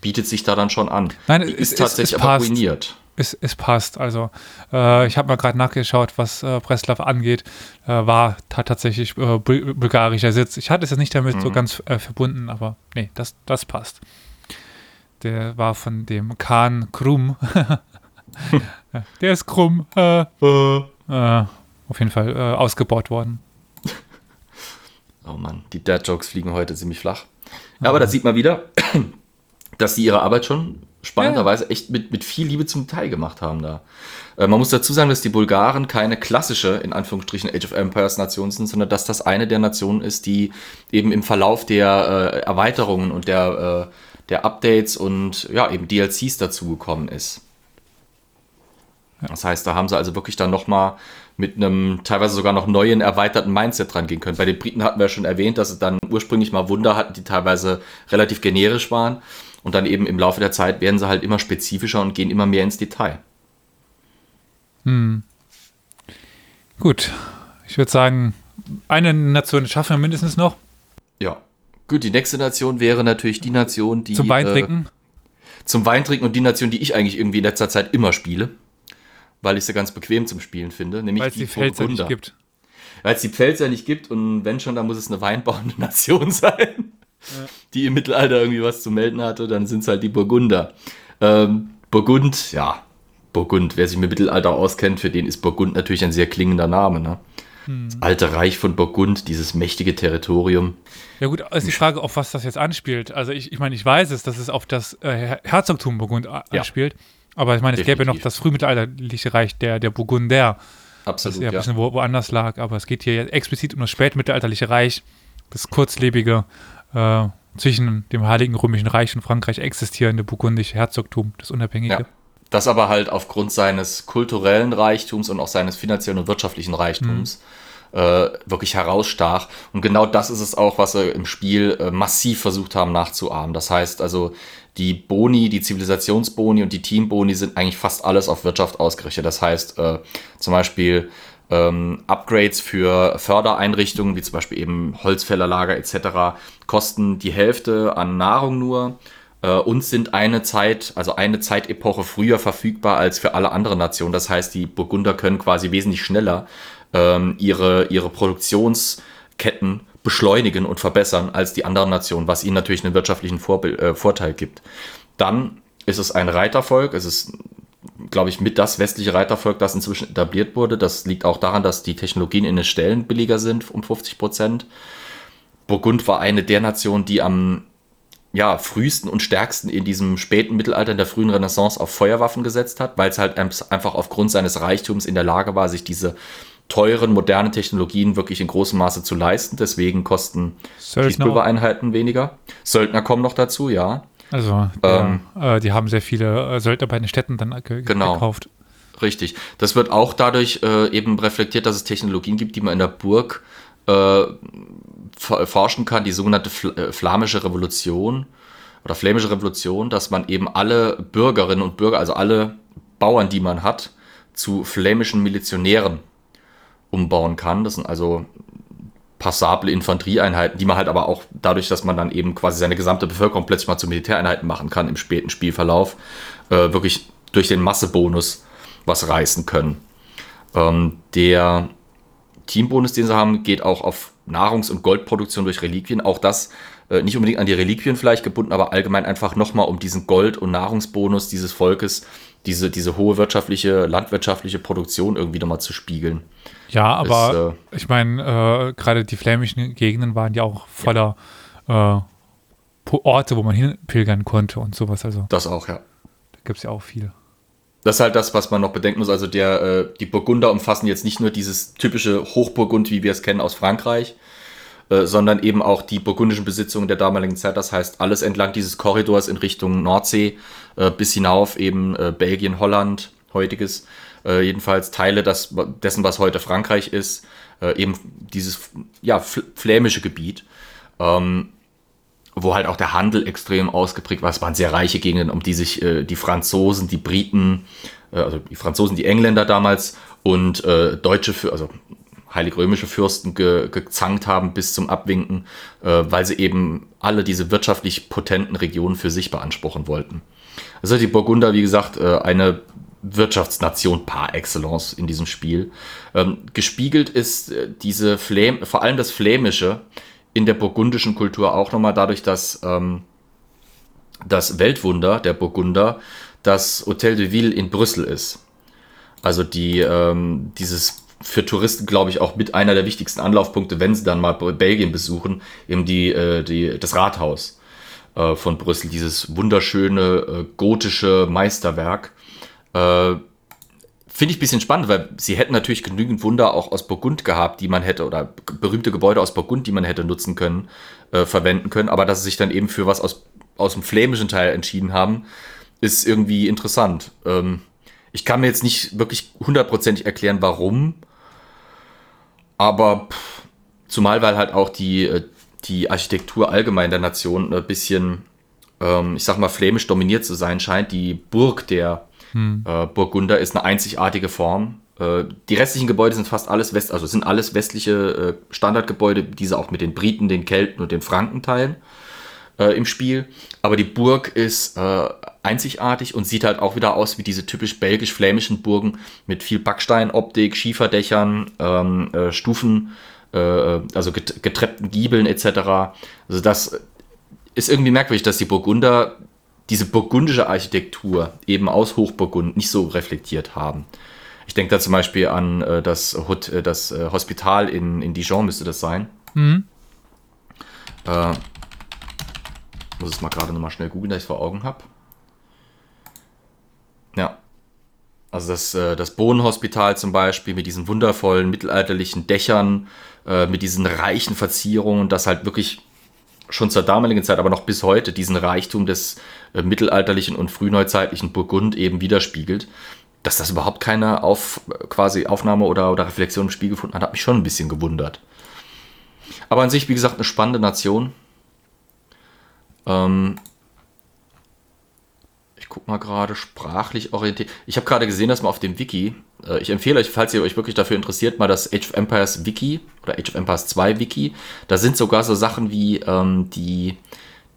bietet sich da dann schon an. Nein, Die es- ist es- tatsächlich es aber ruiniert. Es, es passt. Also, äh, ich habe mal gerade nachgeschaut, was äh, Breslav angeht. Äh, war ta tatsächlich äh, bul bulgarischer Sitz. Ich hatte es jetzt nicht damit Mhm. so ganz äh, verbunden, aber nee, das, das passt. Der war von dem Khan Krum. Ja, Der ist krumm. Äh, auf jeden Fall ausgebaut worden. Oh Mann, die Dad-Jokes fliegen heute ziemlich flach. Ja, aber da sieht man wieder, dass sie ihre Arbeit schon spannenderweise echt mit, mit viel Liebe zum Detail gemacht haben da. Äh, man muss dazu sagen, dass die Bulgaren keine klassische, in Anführungsstrichen, Age of Empires Nation sind, sondern dass das eine der Nationen ist, die eben im Verlauf der äh, Erweiterungen und der, äh, der Updates und ja, eben DLCs dazugekommen ist. Das heißt, da haben sie also wirklich dann nochmal mit einem teilweise sogar noch neuen, erweiterten Mindset dran gehen können. Bei den Briten hatten wir ja schon erwähnt, dass sie dann ursprünglich mal Wunder hatten, die teilweise relativ generisch waren. Und dann eben im Laufe der Zeit werden sie halt immer spezifischer und gehen immer mehr ins Detail. Gut. Ich würde sagen, eine Nation schaffen wir mindestens noch Ja. Gut, die nächste Nation wäre natürlich die Nation, die. zum Wein äh, trinken. zum Wein trinken und die Nation, die ich eigentlich irgendwie in letzter Zeit immer spiele. Weil ich sie ganz bequem zum Spielen finde. Nämlich Weil es die Pfälzer nicht gibt. Weil es die Pfälzer nicht gibt und wenn schon, dann muss es eine weinbauende Nation sein, die im Mittelalter irgendwie was zu melden hatte, dann sind es halt die Burgunder. Ähm, Burgund, ja, Burgund, wer sich mit Mittelalter auskennt, für den ist Burgund natürlich ein sehr klingender Name. Ne? Das alte Reich von Burgund, dieses mächtige Territorium. Ja gut, ist die Frage, auf was das jetzt anspielt. Also ich, ich meine, ich weiß es, dass es auf das äh, Her- Herzogtum Burgund Ja. anspielt. Aber ich meine, es gäbe ja noch Definitiv. das frühmittelalterliche Reich der, der Burgunder, das Absolut, ja ein bisschen wo, woanders lag. Aber es geht hier explizit um das spätmittelalterliche Reich, das kurzlebige, äh, zwischen dem Heiligen Römischen Reich und Frankreich existierende burgundische Herzogtum, das unabhängige. Ja. Das aber halt aufgrund seines kulturellen Reichtums und auch seines finanziellen und wirtschaftlichen Reichtums äh, wirklich herausstach. Und genau das ist es auch, was sie im Spiel äh, massiv versucht haben nachzuahmen. Das heißt also, die Boni, die Zivilisationsboni und die Teamboni sind eigentlich fast alles auf Wirtschaft ausgerichtet. Das heißt äh, zum Beispiel ähm, Upgrades für Fördereinrichtungen, wie zum Beispiel eben Holzfällerlager etc., kosten die Hälfte an Nahrung nur. äh, und sind eine Zeit, also eine Zeitepoche früher verfügbar als für alle anderen Nationen. Das heißt, die Burgunder können quasi wesentlich schneller ähm, ihre, ihre Produktionsketten beschleunigen und verbessern als die anderen Nationen, was ihnen natürlich einen wirtschaftlichen Vorbild, äh, Vorteil gibt. Dann ist es ein Reitervolk, es ist, glaube ich, mit das westliche Reitervolk, das inzwischen etabliert wurde. Das liegt auch daran, dass die Technologien in den Stellen billiger sind, um 50 Prozent. Burgund war eine der Nationen, die am ja, frühesten und stärksten in diesem späten Mittelalter, in der frühen Renaissance auf Feuerwaffen gesetzt hat, weil es halt einfach aufgrund seines Reichtums in der Lage war, sich diese teuren, modernen Technologien wirklich in großem Maße zu leisten. Deswegen kosten Schießpulvereinheiten weniger. Söldner kommen noch dazu, ja. Also, ähm, ja, äh, die haben sehr viele äh, Söldner bei den Städten dann ge genau. gekauft. Richtig. Das wird auch dadurch äh, eben reflektiert, dass es Technologien gibt, die man in der Burg äh, forschen kann, die sogenannte Fl äh, Flamische Revolution oder Flämische Revolution, dass man eben alle Bürgerinnen und Bürger, also alle Bauern, die man hat, zu flämischen Milizionären umbauen kann. Das sind also passable Infanterieeinheiten, die man halt aber auch dadurch, dass man dann eben quasi seine gesamte Bevölkerung plötzlich mal zu Militäreinheiten machen kann im späten Spielverlauf, äh, wirklich durch den Massebonus was reißen können. Ähm, der Teambonus, den sie haben, geht auch auf Nahrungs- und Goldproduktion durch Reliquien. Auch das äh, nicht unbedingt an die Reliquien vielleicht gebunden, aber allgemein einfach nochmal um diesen Gold- und Nahrungsbonus dieses Volkes, diese, diese hohe wirtschaftliche, landwirtschaftliche Produktion irgendwie nochmal zu spiegeln. Ja, aber ist, äh, ich meine, äh, gerade die flämischen Gegenden waren ja auch voller ja. Äh, Orte, wo man hinpilgern konnte und sowas. Also, das auch, ja. Da gibt es ja auch viel. Das ist halt das, was man noch bedenken muss. Also der, äh, die Burgunder umfassen jetzt nicht nur dieses typische Hochburgund, wie wir es kennen aus Frankreich, äh, sondern eben auch die burgundischen Besitzungen der damaligen Zeit. Das heißt, alles entlang dieses Korridors in Richtung Nordsee äh, bis hinauf eben äh, Belgien, Holland, heutiges äh, jedenfalls Teile das, dessen, was heute Frankreich ist, äh, eben dieses ja, flämische Gebiet, ähm, wo halt auch der Handel extrem ausgeprägt war. Es waren sehr reiche Gegenden, um die sich die Franzosen, die Briten, also die Franzosen, die Engländer damals und äh, deutsche, also heilig-römische Fürsten ge, gezankt haben bis zum Abwinken, äh, weil sie eben alle diese wirtschaftlich potenten Regionen für sich beanspruchen wollten. Also die Burgunder, wie gesagt, äh, eine Wirtschaftsnation par excellence in diesem Spiel. Ähm, gespiegelt ist äh, diese Fläm, vor allem das Flämische in der burgundischen Kultur auch nochmal dadurch, dass ähm, das Weltwunder der Burgunder das Hotel de Ville in Brüssel ist. Also die, ähm, dieses für Touristen, glaube ich, auch mit einer der wichtigsten Anlaufpunkte, wenn sie dann mal Belgien besuchen, eben die, äh, die, das Rathaus äh, von Brüssel, dieses wunderschöne äh, gotische Meisterwerk, Finde ich ein bisschen spannend, weil sie hätten natürlich genügend Wunder auch aus Burgund gehabt, die man hätte, oder berühmte Gebäude aus Burgund, die man hätte nutzen können, verwenden können. Aber dass sie sich dann eben für was aus, aus dem flämischen Teil entschieden haben, ist irgendwie interessant. Ähm, ich kann mir jetzt nicht wirklich hundertprozentig erklären, warum. Aber pff, zumal, weil halt auch die, äh, die Architektur allgemein der Nation ein bisschen, ähm, ich sag mal, flämisch dominiert zu sein scheint. Die Burg der hm. Äh, Burgunder ist eine einzigartige Form. Äh, die restlichen Gebäude sind fast alles West, also sind alles westliche äh, Standardgebäude, diese auch mit den Briten, den Kelten und den Franken teilen äh, im Spiel. Aber die Burg ist äh, einzigartig und sieht halt auch wieder aus wie diese typisch belgisch-flämischen Burgen mit viel Backsteinoptik, Schieferdächern, ähm, äh, Stufen, also getreppten Giebeln etc. Also das ist irgendwie merkwürdig, dass die Burgunder diese burgundische Architektur eben aus Hochburgund nicht so reflektiert haben. Ich denke da zum Beispiel an äh, das, Hut, äh, das äh, Hospital in, in Dijon, müsste das sein. Mhm. Äh, muss es mal gerade nochmal schnell googeln, dass ich es vor Augen habe. Ja. Also das, äh, das Bohnenhospital zum Beispiel mit diesen wundervollen mittelalterlichen Dächern, äh, mit diesen reichen Verzierungen, das halt wirklich schon zur damaligen Zeit, aber noch bis heute diesen Reichtum des äh, mittelalterlichen und frühneuzeitlichen Burgund eben widerspiegelt. Dass das überhaupt keine Auf, quasi Aufnahme oder, oder Reflexion im Spiel gefunden hat, hat mich schon ein bisschen gewundert. Aber an sich, wie gesagt, eine spannende Nation. Ähm, ich guck mal gerade, sprachlich orientiert. Ich habe gerade gesehen, dass man auf dem Wiki, äh, ich empfehle euch, falls ihr euch wirklich dafür interessiert, mal das Age of Empires Wiki oder Age of Empires 2 Wiki. Da sind sogar so Sachen wie ähm, die,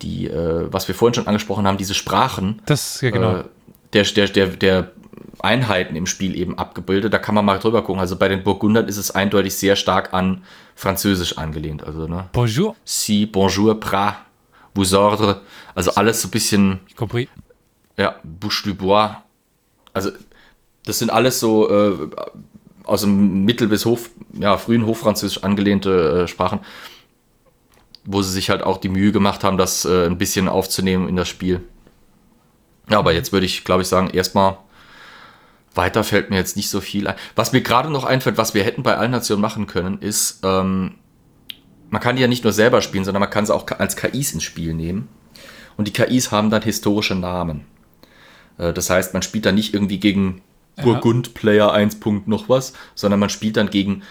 die, äh, was wir vorhin schon angesprochen haben, diese Sprachen Das, ja, genau. äh, der, der, der, der Einheiten im Spiel eben abgebildet. Da kann man mal drüber gucken. Also bei den Burgundern ist es eindeutig sehr stark an Französisch angelehnt. Also, ne? Bonjour, Si, bonjour, pra, vous ordre. Also alles so ein bisschen, ich compris. ja, bouche du bois. Also das sind alles so äh, aus dem Mittel- bis Hof, ja, frühen Hochfranzösisch angelehnte äh, Sprachen, wo sie sich halt auch die Mühe gemacht haben, das äh, ein bisschen aufzunehmen in das Spiel. Ja, aber jetzt würde ich, glaube ich, sagen, erstmal weiter fällt mir jetzt nicht so viel ein. Was mir gerade noch einfällt, was wir hätten bei allen Nationen machen können, ist, ähm, man kann die ja nicht nur selber spielen, sondern man kann sie auch als KIs ins Spiel nehmen. Und die KIs haben dann historische Namen. Äh, Das heißt, man spielt dann nicht irgendwie gegen Burgund Player 1. Punkt noch was, sondern man spielt dann gegen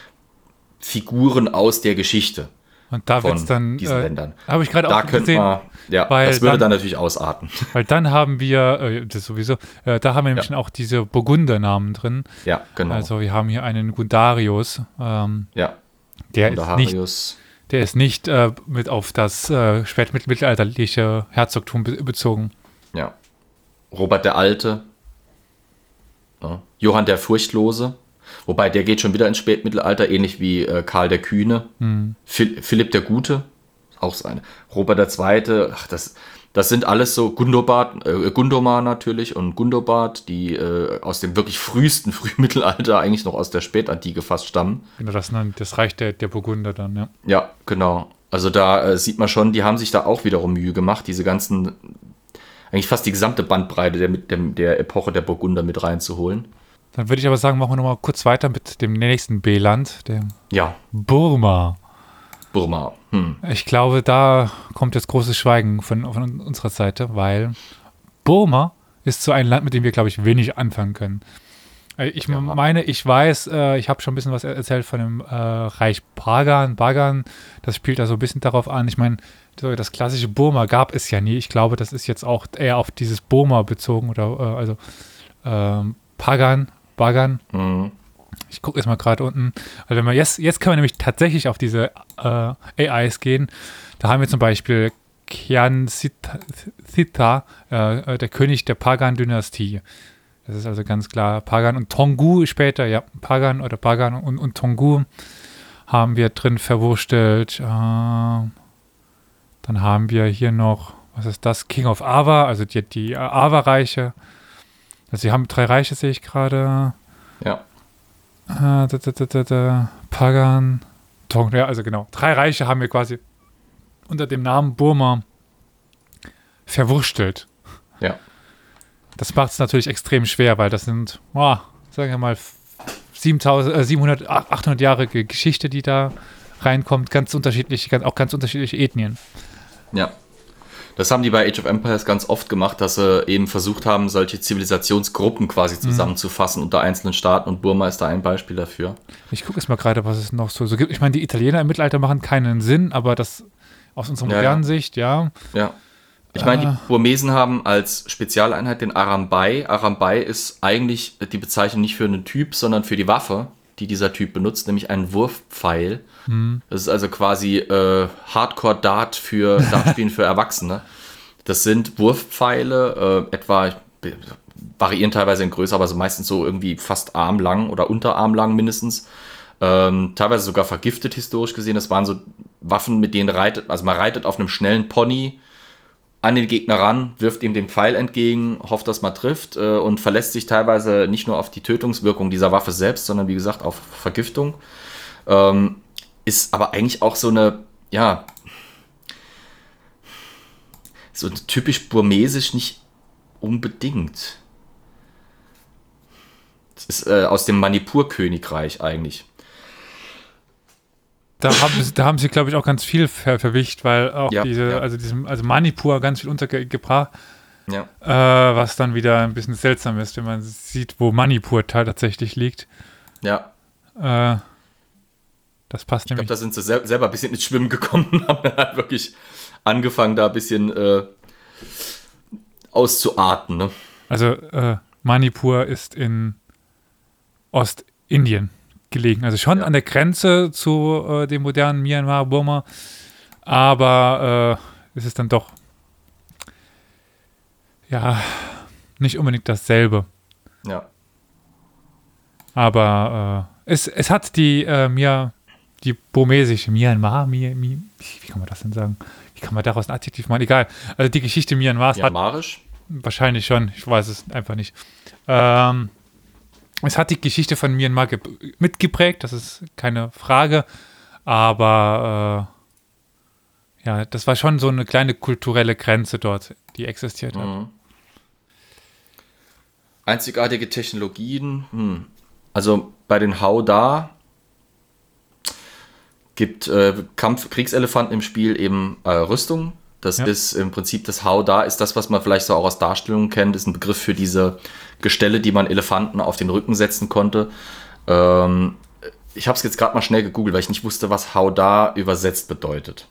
Figuren aus der Geschichte Und da von wird's dann. diesen äh, Ländern. Habe ich gerade Da auch könnte gesehen. man, ja, weil das würde dann- dann natürlich ausarten. Weil dann haben wir, äh, das sowieso, äh, da haben wir nämlich Ja. auch diese Burgunder-Namen drin. Ja, genau. Also wir haben hier einen Gundarius, ähm, ja, der, ist nicht. Der ist nicht äh, mit auf das äh, spätmittelalterliche Herzogtum be bezogen. Ja. Robert der Alte. Ja. Johann der Furchtlose. Wobei der geht schon wieder ins Spätmittelalter, ähnlich wie äh, Karl der Kühne. Phil Philipp der Gute. Auch seine. Robert der Zweite. Ach, das, das sind alles so Gundobad, äh, Gundomar natürlich und Gundobad, die äh, aus dem wirklich frühesten Frühmittelalter, eigentlich noch aus der Spätantike fast stammen. Genau, das, das Reich der, der Burgunder dann, ja. Ja, genau. Also da äh, sieht man schon, die haben sich da auch wiederum Mühe gemacht, diese ganzen, eigentlich fast die gesamte Bandbreite der, dem, der Epoche der Burgunder mit reinzuholen. Dann würde ich aber sagen, machen wir nochmal kurz weiter mit dem nächsten B-Land, dem Ja, Burma. Burma. Hm. Ich glaube, da kommt jetzt großes Schweigen von, von unserer Seite, weil Burma ist so ein Land, mit dem wir, glaube ich, wenig anfangen können. Äh, Ich Ja. meine, ich weiß, äh, ich habe schon ein bisschen was er- erzählt von dem äh, Reich Pagan. Bagan, das spielt da so ein bisschen darauf an. Ich meine, das klassische Burma gab es ja nie. Ich glaube, das ist jetzt auch eher auf dieses Burma bezogen oder also ähm, Pagan, Bagan. Mhm. Ich gucke jetzt mal gerade unten. Also wenn wir jetzt, jetzt können wir nämlich tatsächlich auf diese äh, AIs gehen. Da haben wir zum Beispiel Kian Sita, Sita äh, äh, der König der Pagan-Dynastie. Das ist also ganz klar Pagan und Tongu später, ja, Pagan oder Pagan und, und Tongu haben wir drin verwurstelt. Äh, dann haben wir hier noch, was ist das? King of Ava, also die, die äh, Ava-Reiche. Also sie haben drei Reiche, sehe ich gerade. Ja. Äh, da, da, da, Pagan, Tong, ja, also genau. Drei Reiche haben wir quasi unter dem Namen Burma verwurstelt. Ja. Das macht es natürlich extrem schwer, weil das sind, oh, sagen wir mal, 7000, äh, 700, 800 Jahre Ge- Geschichte, die da reinkommt. Ganz unterschiedliche, ganz, auch ganz unterschiedliche Ethnien. Ja. Das haben die bei Age of Empires ganz oft gemacht, dass sie eben versucht haben, solche Zivilisationsgruppen quasi zusammenzufassen unter einzelnen Staaten und Burma ist da ein Beispiel dafür. Ich gucke jetzt mal gerade, was es noch so, so gibt. Ich meine, die Italiener im Mittelalter machen keinen Sinn, aber das aus unserer Ja, modernen ja. Sicht, ja. Ja. Ich meine, Ah. die Burmesen haben als Spezialeinheit den Arambai. Arambai ist eigentlich die Bezeichnung nicht für einen Typ, sondern für die Waffe, die dieser Typ benutzt, nämlich einen Wurfpfeil. Das ist also quasi äh, Hardcore-Dart für Dartspielen für Erwachsene. Das sind Wurfpfeile, äh, etwa variieren teilweise in Größe, aber so meistens so irgendwie fast armlang oder unterarmlang mindestens. Ähm, teilweise sogar vergiftet historisch gesehen. Das waren so Waffen, mit denen reitet, also man reitet auf einem schnellen Pony an den Gegner ran, wirft ihm den Pfeil entgegen, hofft, dass man trifft äh, und verlässt sich teilweise nicht nur auf die Tötungswirkung dieser Waffe selbst, sondern wie gesagt auf Vergiftung. Ähm, ist aber eigentlich auch so eine, ja, so typisch burmesisch nicht unbedingt. Das ist äh, aus dem Manipur-Königreich eigentlich. Da haben, sie- da haben sie, glaube ich, auch ganz viel ver verwischt, weil auch Ja, diese, ja. also diesem, also Manipur ganz viel untergebracht, Ja. äh, was dann wieder ein bisschen seltsam ist, wenn man sieht, wo Manipur ta- tatsächlich liegt. Ja, Äh, das passt Ich glaube, nämlich. da sind sie sel selber ein bisschen ins Schwimmen gekommen und haben dann halt wirklich angefangen, da ein bisschen äh, auszuarten. Ne? Also äh, Manipur ist in Ostindien gelegen, also schon Ja. an der Grenze zu äh, dem modernen Myanmar, Burma, aber äh, es ist dann doch ja, nicht unbedingt dasselbe. Ja. Aber äh, es, es hat die äh, mir die burmesische Myanmar, Mi, Mi, wie kann man das denn sagen? Wie kann man daraus ein Adjektiv machen? Egal. Also die Geschichte Myanmars hat Myanmarisch? wahrscheinlich schon, ich weiß es einfach nicht. Ähm, es hat die Geschichte von Myanmar ge- mitgeprägt, das ist keine Frage. Aber äh, ja, das war schon so eine kleine kulturelle Grenze dort, die existiert hat. Mhm. Einzigartige Technologien. Hm. Also bei den Hauda gibt äh, Kampf Kriegselefanten im Spiel eben äh, Rüstung. Das Ja. ist im Prinzip das Hauda, ist das, was man vielleicht so auch aus Darstellungen kennt, ist ein Begriff für diese Gestelle, die man Elefanten auf den Rücken setzen konnte. Ähm, ich habe es jetzt gerade mal schnell gegoogelt, weil ich nicht wusste, was Hauda übersetzt bedeutet.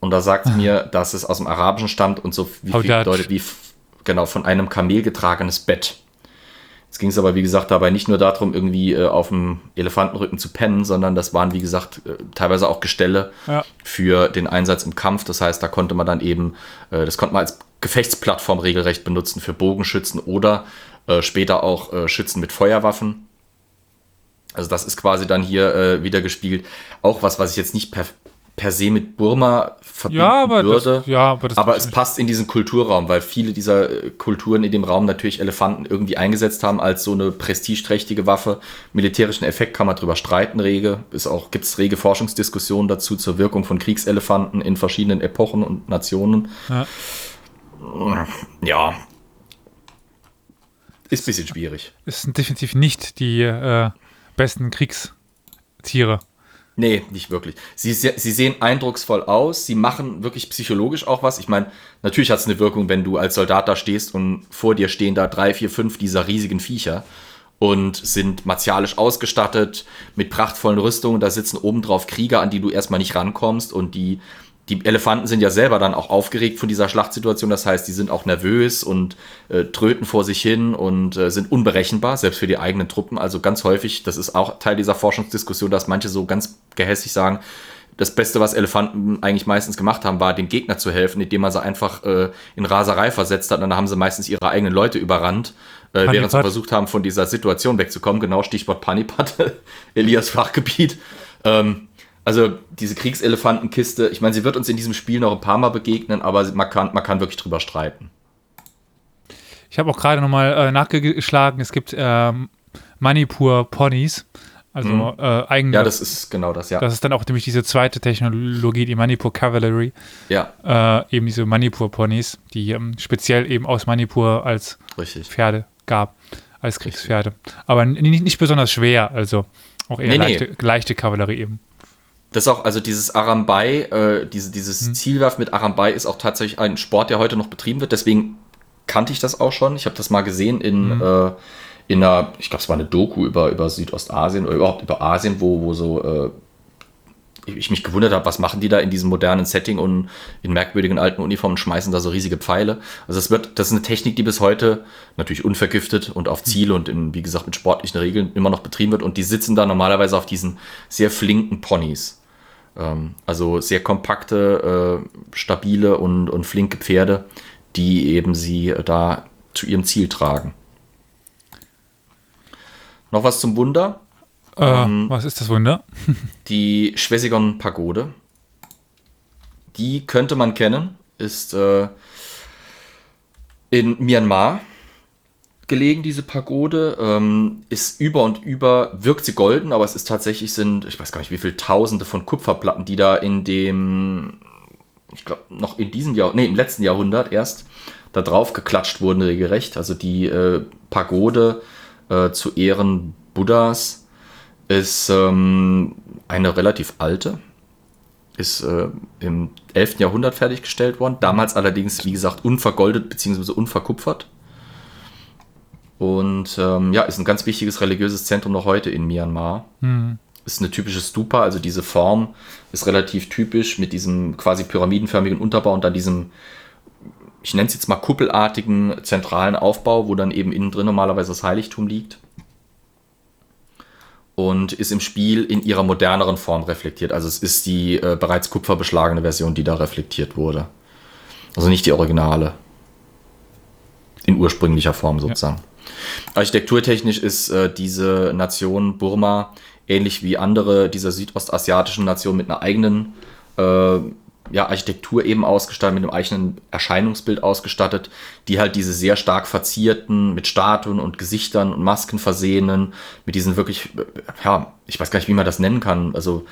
Und da sagt es mir, dass es aus dem Arabischen stammt und so wie viel bedeutet wie genau von einem Kamel getragenes Bett. Es ging es aber, wie gesagt, dabei nicht nur darum, irgendwie äh, auf dem Elefantenrücken zu pennen, sondern das waren, wie gesagt, äh, teilweise auch Gestelle Ja. für den Einsatz im Kampf. Das heißt, da konnte man dann eben, äh, das konnte man als Gefechtsplattform regelrecht benutzen für Bogenschützen oder äh, später auch äh, Schützen mit Feuerwaffen. Also das ist quasi dann hier äh, wieder gespielt. Auch was, was ich jetzt nicht per, per se mit Burma verbinden Ja, aber würde. das, ja, aber das Aber es passt in diesen Kulturraum, weil viele dieser äh, Kulturen in dem Raum natürlich Elefanten irgendwie eingesetzt haben als so eine prestigeträchtige Waffe. Militärischen Effekt kann man drüber streiten, rege. Ist auch, gibt es rege Forschungsdiskussionen dazu zur Wirkung von Kriegselefanten in verschiedenen Epochen und Nationen. Ja. Ja. Ist ein bisschen schwierig. es sind definitiv nicht die äh, besten Kriegstiere. Nee, nicht wirklich. Sie, sie sehen eindrucksvoll aus, sie machen wirklich psychologisch auch was. Ich meine, natürlich hat es eine Wirkung, wenn du als Soldat da stehst und vor dir stehen da drei, vier, fünf dieser riesigen Viecher und sind martialisch ausgestattet mit prachtvollen Rüstungen. Da sitzen obendrauf Krieger, an die du erstmal nicht rankommst und die, die Elefanten sind ja selber dann auch aufgeregt von dieser Schlachtsituation. Das heißt, die sind auch nervös und äh, tröten vor sich hin und äh, sind unberechenbar, selbst für die eigenen Truppen. Also ganz häufig, das ist auch Teil dieser Forschungsdiskussion, dass manche so ganz gehässig sagen, das Beste, was Elefanten eigentlich meistens gemacht haben, war dem Gegner zu helfen, indem man sie einfach äh, in Raserei versetzt hat. Und dann haben sie meistens ihre eigenen Leute überrannt, äh, während sie versucht haben, von dieser Situation wegzukommen. Genau, Stichwort Panipat, Elias Fachgebiet. Ähm, also diese Kriegselefantenkiste, ich meine, sie wird uns in diesem Spiel noch ein paar Mal begegnen, aber man kann, man kann wirklich drüber streiten. Ich habe auch gerade nochmal äh, nachgeschlagen, es gibt ähm, Manipur-Ponys, also äh, eigene. Mhm. Ja, das ist genau das, ja. das ist dann auch nämlich diese zweite Technologie, die Manipur Cavalry, ja, äh, eben diese Manipur-Ponys, die ähm, speziell eben aus Manipur als richtig. Pferde gab, als Kriegspferde. Aber n- nicht, nicht besonders schwer, also auch eher Nee, nee. leichte, leichte Kavallerie eben. Das ist auch, also dieses Arambai, äh, diese, dieses Mhm. Zielwerf mit Arambai ist auch tatsächlich ein Sport, der heute noch betrieben wird. Deswegen kannte ich das auch schon. Ich habe das mal gesehen in, Mhm. äh, in einer, ich glaube, es war eine Doku über, über Südostasien oder überhaupt über Asien, wo, wo so äh, ich ich mich gewundert habe, was machen die da in diesem modernen Setting und in merkwürdigen alten Uniformen schmeißen da so riesige Pfeile. Also es wird, das ist eine Technik, die bis heute natürlich unvergiftet und auf Ziel und in, wie gesagt, mit sportlichen Regeln immer noch betrieben wird und die sitzen da normalerweise auf diesen sehr flinken Ponys. Ähm, also sehr kompakte, äh, stabile und, und flinke Pferde, die eben sie äh, da zu ihrem Ziel tragen. Noch was zum Wunder. Äh, Ähm, was ist das Wunder? Die Schwesigon-Pagode. Die könnte man kennen, ist äh, in Myanmar gelegen, diese Pagode. Ähm, ist über und über, wirkt sie golden, aber es ist tatsächlich, sind, ich weiß gar nicht, wie viele Tausende von Kupferplatten, die da in dem, ich glaube, noch in diesem Jahr, nee, im letzten Jahrhundert erst, da drauf geklatscht wurden, regelrecht. Also die äh, Pagode äh, zu Ehren Buddhas ist ähm, eine relativ alte, ist äh, im 11. Jahrhundert fertiggestellt worden, damals allerdings, wie gesagt, unvergoldet bzw. unverkupfert. Und ähm, ja, ist ein ganz wichtiges religiöses Zentrum noch heute in Myanmar. Ist eine typische Stupa, also diese Form ist relativ typisch mit diesem quasi pyramidenförmigen Unterbau und dann diesem, ich nenne es jetzt mal kuppelartigen zentralen Aufbau, wo dann eben innen drin normalerweise das Heiligtum liegt und ist im Spiel in ihrer moderneren Form reflektiert. Also es ist die äh, bereits kupferbeschlagene Version, die da reflektiert wurde. Also nicht die originale. in ursprünglicher Form sozusagen. Architekturtechnisch ist äh, diese Nation Burma ähnlich wie andere dieser südostasiatischen Nationen mit einer eigenen äh, ja, Architektur eben ausgestattet, mit einem eigenen Erscheinungsbild ausgestattet, die halt diese sehr stark verzierten, mit Statuen und Gesichtern und Masken versehenen, mit diesen wirklich, äh, ja, ich weiß gar nicht, wie man das nennen kann, also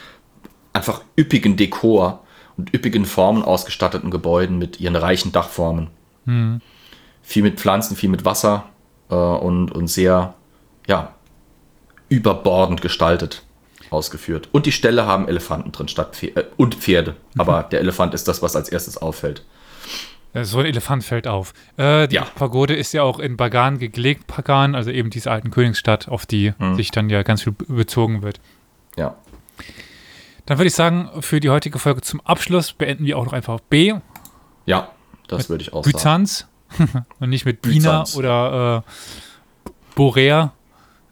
einfach üppigen Dekor und üppigen Formen ausgestatteten Gebäuden mit ihren reichen Dachformen. Viel mit Pflanzen, viel mit Wasser äh, und, und sehr, ja, überbordend gestaltet ausgeführt. Und die Ställe haben Elefanten drin statt Pferde, äh, und Pferde. Aber der Elefant ist das, was als erstes auffällt. Äh, So ein Elefant fällt auf. Äh, die Ja. Pagode ist ja auch in Bagan gelegt, Pagan, also eben diese alten Königsstadt, auf die Hm. sich dann ja ganz viel be- bezogen wird. Ja. Dann würde ich sagen, für die heutige Folge zum Abschluss beenden wir auch noch einfach B, Ja, das würde ich auch sagen. Byzanz. Und nicht mit Bina oder äh, Borea.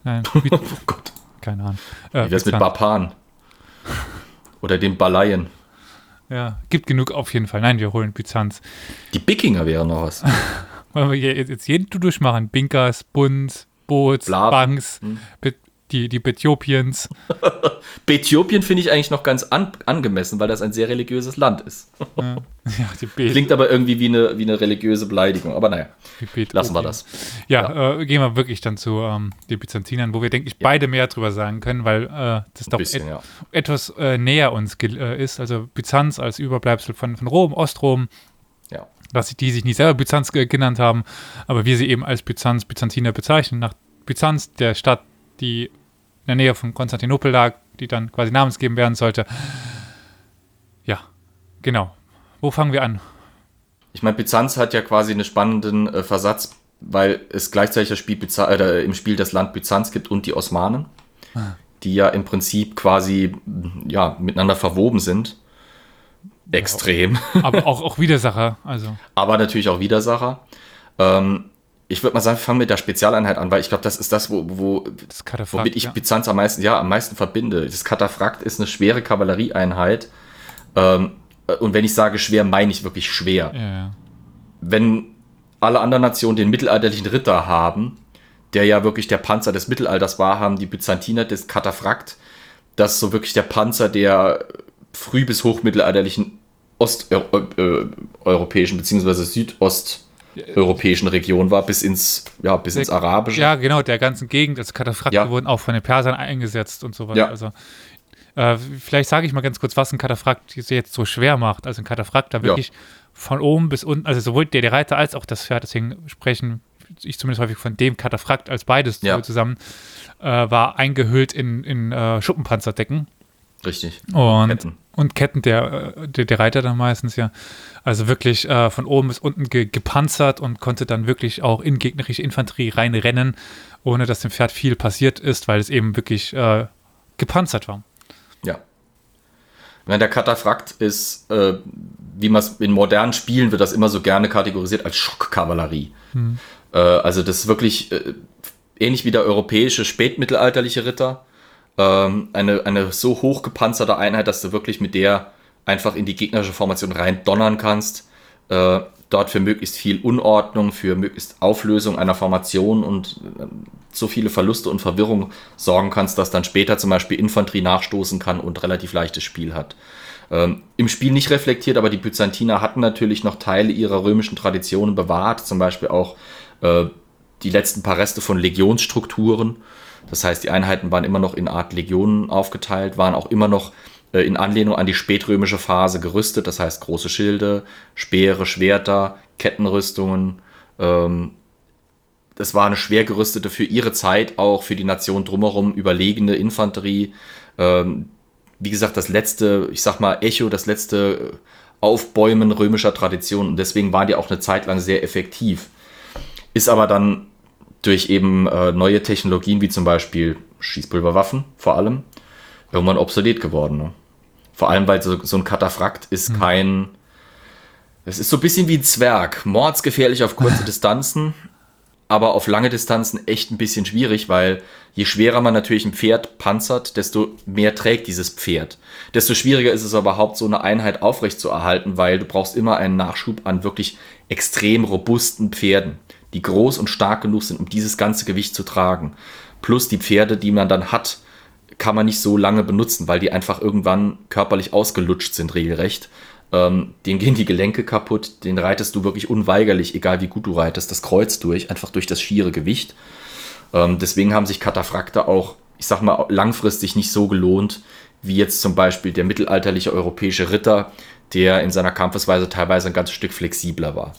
Nein, Oh Gott. keine Ahnung. Äh, Wie wär's mit. Bapan? Oder den Balayen? Ja, gibt genug auf jeden Fall. Nein, wir holen Byzanz. Die Bikinger wären noch was. Wollen wir jetzt jeden durchmachen? Binkers, Bund, Boots. Banks, Hm. Die, die Betiopiens. Äthiopien finde ich eigentlich noch ganz an, angemessen, weil das ein sehr religiöses Land ist. ja, ja, Klingt aber irgendwie wie eine, wie eine religiöse Beleidigung. Aber naja, lassen wir das. Ja, Äh, gehen wir wirklich dann zu ähm, den Byzantinern, wo wir, denke ich, beide mehr drüber sagen können, weil äh, das doch bisschen, et ja. etwas äh, näher uns äh, ist. Also Byzanz als Überbleibsel von, von Rom, Ostrom, Ja. dass die sich nicht selber Byzanz ge- genannt haben, aber wir sie eben als Byzanz, Byzantiner bezeichnen. Nach Byzanz, der Stadt, die in der Nähe von Konstantinopel lag, die dann quasi namensgeben werden sollte. Ja, genau. Wo fangen wir an? Ich meine, Byzanz hat ja quasi einen spannenden äh, Versatz, weil es gleichzeitig das Spiel Byza äh, im Spiel das Land Byzanz gibt und die Osmanen, die ja im Prinzip quasi ja, miteinander verwoben sind. Extrem. Aber auch, auch Widersacher, also. aber natürlich auch Widersacher. Ähm, ich würde mal sagen, wir fangen mit der Spezialeinheit an, weil ich glaube, das ist das, wo, wo Das womit ich ja. Byzanz am meisten, ja, am meisten verbinde. Das Kataphrakt ist eine schwere Kavallerieeinheit. Ähm, und wenn ich sage schwer, meine ich wirklich schwer. Ja. Wenn alle anderen Nationen den mittelalterlichen Ritter haben, der ja wirklich der Panzer des Mittelalters war, haben die Byzantiner das Kataphrakt, das so wirklich der Panzer der früh- bis hochmittelalterlichen osteuropäischen bzw. südosteuropäischen Region war, bis ins, ja, bis ins Arabische. Ja, genau, der ganzen Gegend. Also Kataphrakte Ja. wurden auch von den Persern eingesetzt und so weiter. Ja. Also, äh, vielleicht sage ich mal ganz kurz, was ein Kataphrakt jetzt so schwer macht. Also ein Kataphrakt da wirklich von oben bis unten, also sowohl der, der Reiter als auch das Pferd, deswegen sprechen ich zumindest häufig von dem Kataphrakt als beides Ja. zusammen, äh, war eingehüllt in, in äh, Schuppenpanzerdecken. Richtig. Und Ketten. und Ketten der, der, der Reiter dann meistens ja. Also wirklich äh, von oben bis unten ge gepanzert und konnte dann wirklich auch in gegnerische Infanterie reinrennen, ohne dass dem Pferd viel passiert ist, weil es eben wirklich äh, gepanzert war. Ja. Meine, der Kataphrakt ist, äh, wie man es in modernen Spielen wird das immer so gerne kategorisiert als Schockkavallerie. Äh, also das ist wirklich äh, ähnlich wie der europäische spätmittelalterliche Ritter. Ähm, eine, eine so hoch gepanzerte Einheit, dass du wirklich mit der einfach in die gegnerische Formation rein donnern kannst. Äh, dort für möglichst viel Unordnung, für möglichst Auflösung einer Formation und äh, so viele Verluste und Verwirrung sorgen kannst, dass dann später zum Beispiel Infanterie nachstoßen kann und relativ leichtes Spiel hat. Ähm, Im Spiel nicht reflektiert, aber die Byzantiner hatten natürlich noch Teile ihrer römischen Traditionen bewahrt, zum Beispiel auch äh, die letzten paar Reste von Legionsstrukturen. Das heißt, die Einheiten waren immer noch in Art Legionen aufgeteilt, waren auch immer noch äh, in Anlehnung an die spätrömische Phase gerüstet. Das heißt, große Schilde, Speere, Schwerter, Kettenrüstungen. Ähm, das war eine schwer gerüstete, für ihre Zeit auch für die Nation drumherum überlegene Infanterie. Ähm, wie gesagt, das letzte, ich sag mal, Echo, das letzte äh, Aufbäumen römischer Tradition. Und deswegen waren die auch eine Zeit lang sehr effektiv. Ist aber dann durch eben äh, neue Technologien, wie zum Beispiel Schießpulverwaffen vor allem, irgendwann obsolet geworden. Ne? Vor allem, weil so, so ein Kataphrakt ist kein. Es ist so ein bisschen wie ein Zwerg. Mordsgefährlich auf kurze Distanzen, aber auf lange Distanzen echt ein bisschen schwierig, weil je schwerer man natürlich ein Pferd panzert, desto mehr trägt dieses Pferd. Desto schwieriger ist es aber überhaupt, so eine Einheit aufrecht zu erhalten, weil du brauchst immer einen Nachschub an wirklich extrem robusten Pferden, die groß und stark genug sind, um dieses ganze Gewicht zu tragen. Plus die Pferde, die man dann hat, kann man nicht so lange benutzen, weil die einfach irgendwann körperlich ausgelutscht sind, regelrecht. Ähm, denen gehen die Gelenke kaputt, den reitest du wirklich unweigerlich, egal wie gut du reitest, das Kreuz durch, einfach durch das schiere Gewicht. Ähm, deswegen haben sich Kataphrakte auch, ich sag mal, langfristig nicht so gelohnt, wie jetzt zum Beispiel der mittelalterliche europäische Ritter, der in seiner Kampfesweise teilweise ein ganzes Stück flexibler war.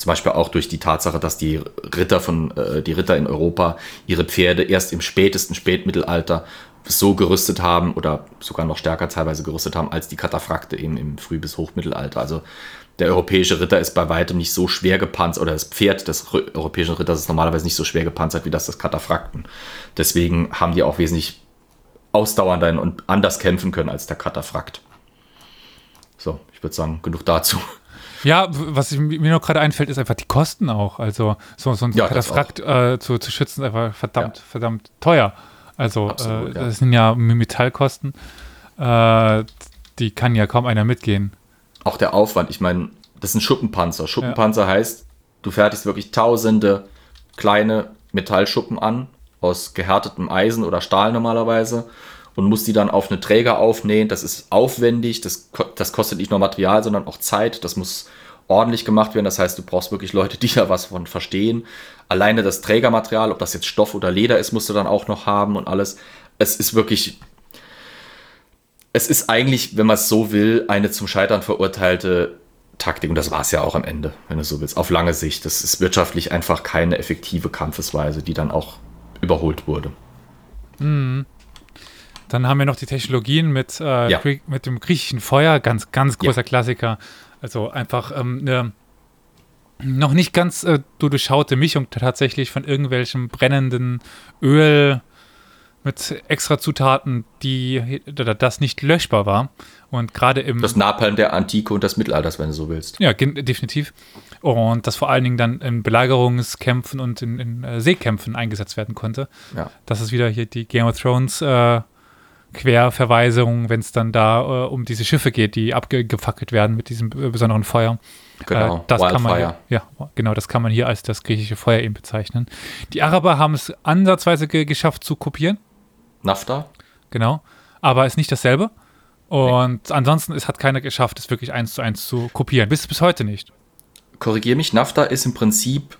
Zum Beispiel auch durch die Tatsache, dass die Ritter von äh, die Ritter in Europa ihre Pferde erst im spätesten Spätmittelalter so gerüstet haben oder sogar noch stärker teilweise gerüstet haben als die Kataphrakte eben im Früh- bis Hochmittelalter. Also der europäische Ritter ist bei weitem nicht so schwer gepanzert oder das Pferd des europäischen Ritters ist normalerweise nicht so schwer gepanzert wie das des Kataphrakten. Deswegen haben die auch wesentlich ausdauernder und anders kämpfen können als der Kataphrakt. So, ich würde sagen, genug dazu. Ja, was mir noch gerade einfällt, ist einfach die Kosten auch. Also so, so ein Ja, das Kataphrakt äh, zu, zu schützen, ist einfach verdammt, Ja. verdammt teuer. Also Absolut, äh, ja. das sind ja Metallkosten. Äh, die kann ja kaum einer mitgehen. auch der Aufwand, ich meine, das ein Schuppenpanzer. Schuppenpanzer heißt, du fertigst wirklich tausende kleine Metallschuppen an, aus gehärtetem Eisen oder Stahl normalerweise, und musst die dann auf eine Träger aufnähen. Das ist aufwendig, das, das kostet nicht nur Material, sondern auch Zeit. Das muss ordentlich gemacht werden. Das heißt, du brauchst wirklich Leute, die da was von verstehen. Alleine das Trägermaterial, ob das jetzt Stoff oder Leder ist, musst du dann auch noch haben und alles. Es ist wirklich es ist eigentlich, wenn man es so will, eine zum Scheitern verurteilte Taktik. Und das war es ja auch am Ende, wenn du so willst. Auf lange Sicht. Das ist wirtschaftlich einfach keine effektive Kampfesweise, die dann auch überholt wurde. Dann haben wir noch die Technologien mit, äh, Ja. Mit dem griechischen Feuer, ganz, ganz großer Klassiker. Also einfach ähm, eine noch nicht ganz äh, durchschaute Mischung tatsächlich von irgendwelchem brennenden Öl mit extra Zutaten, die das nicht löschbar war. Und gerade im Das Napalm der Antike und des Mittelalters, wenn du so willst. ja, definitiv. Und das vor allen Dingen dann in Belagerungskämpfen und in, in äh, Seekämpfen eingesetzt werden konnte. Ja. Das ist wieder hier die Game of Thrones äh, Querverweisung, wenn es dann da äh, um diese Schiffe geht, die abgefackelt werden mit diesem äh, besonderen Feuer. Genau, Äh, das kann man Wildfire. hier, ja, genau, das kann man hier als das griechische Feuer eben bezeichnen. Die Araber haben es ansatzweise ge geschafft zu kopieren, Nafta? genau, aber ist nicht dasselbe. Und ansonsten, es hat keiner geschafft, es wirklich eins zu eins zu kopieren. Bis, bis heute nicht. Korrigier mich, Nafta ist im Prinzip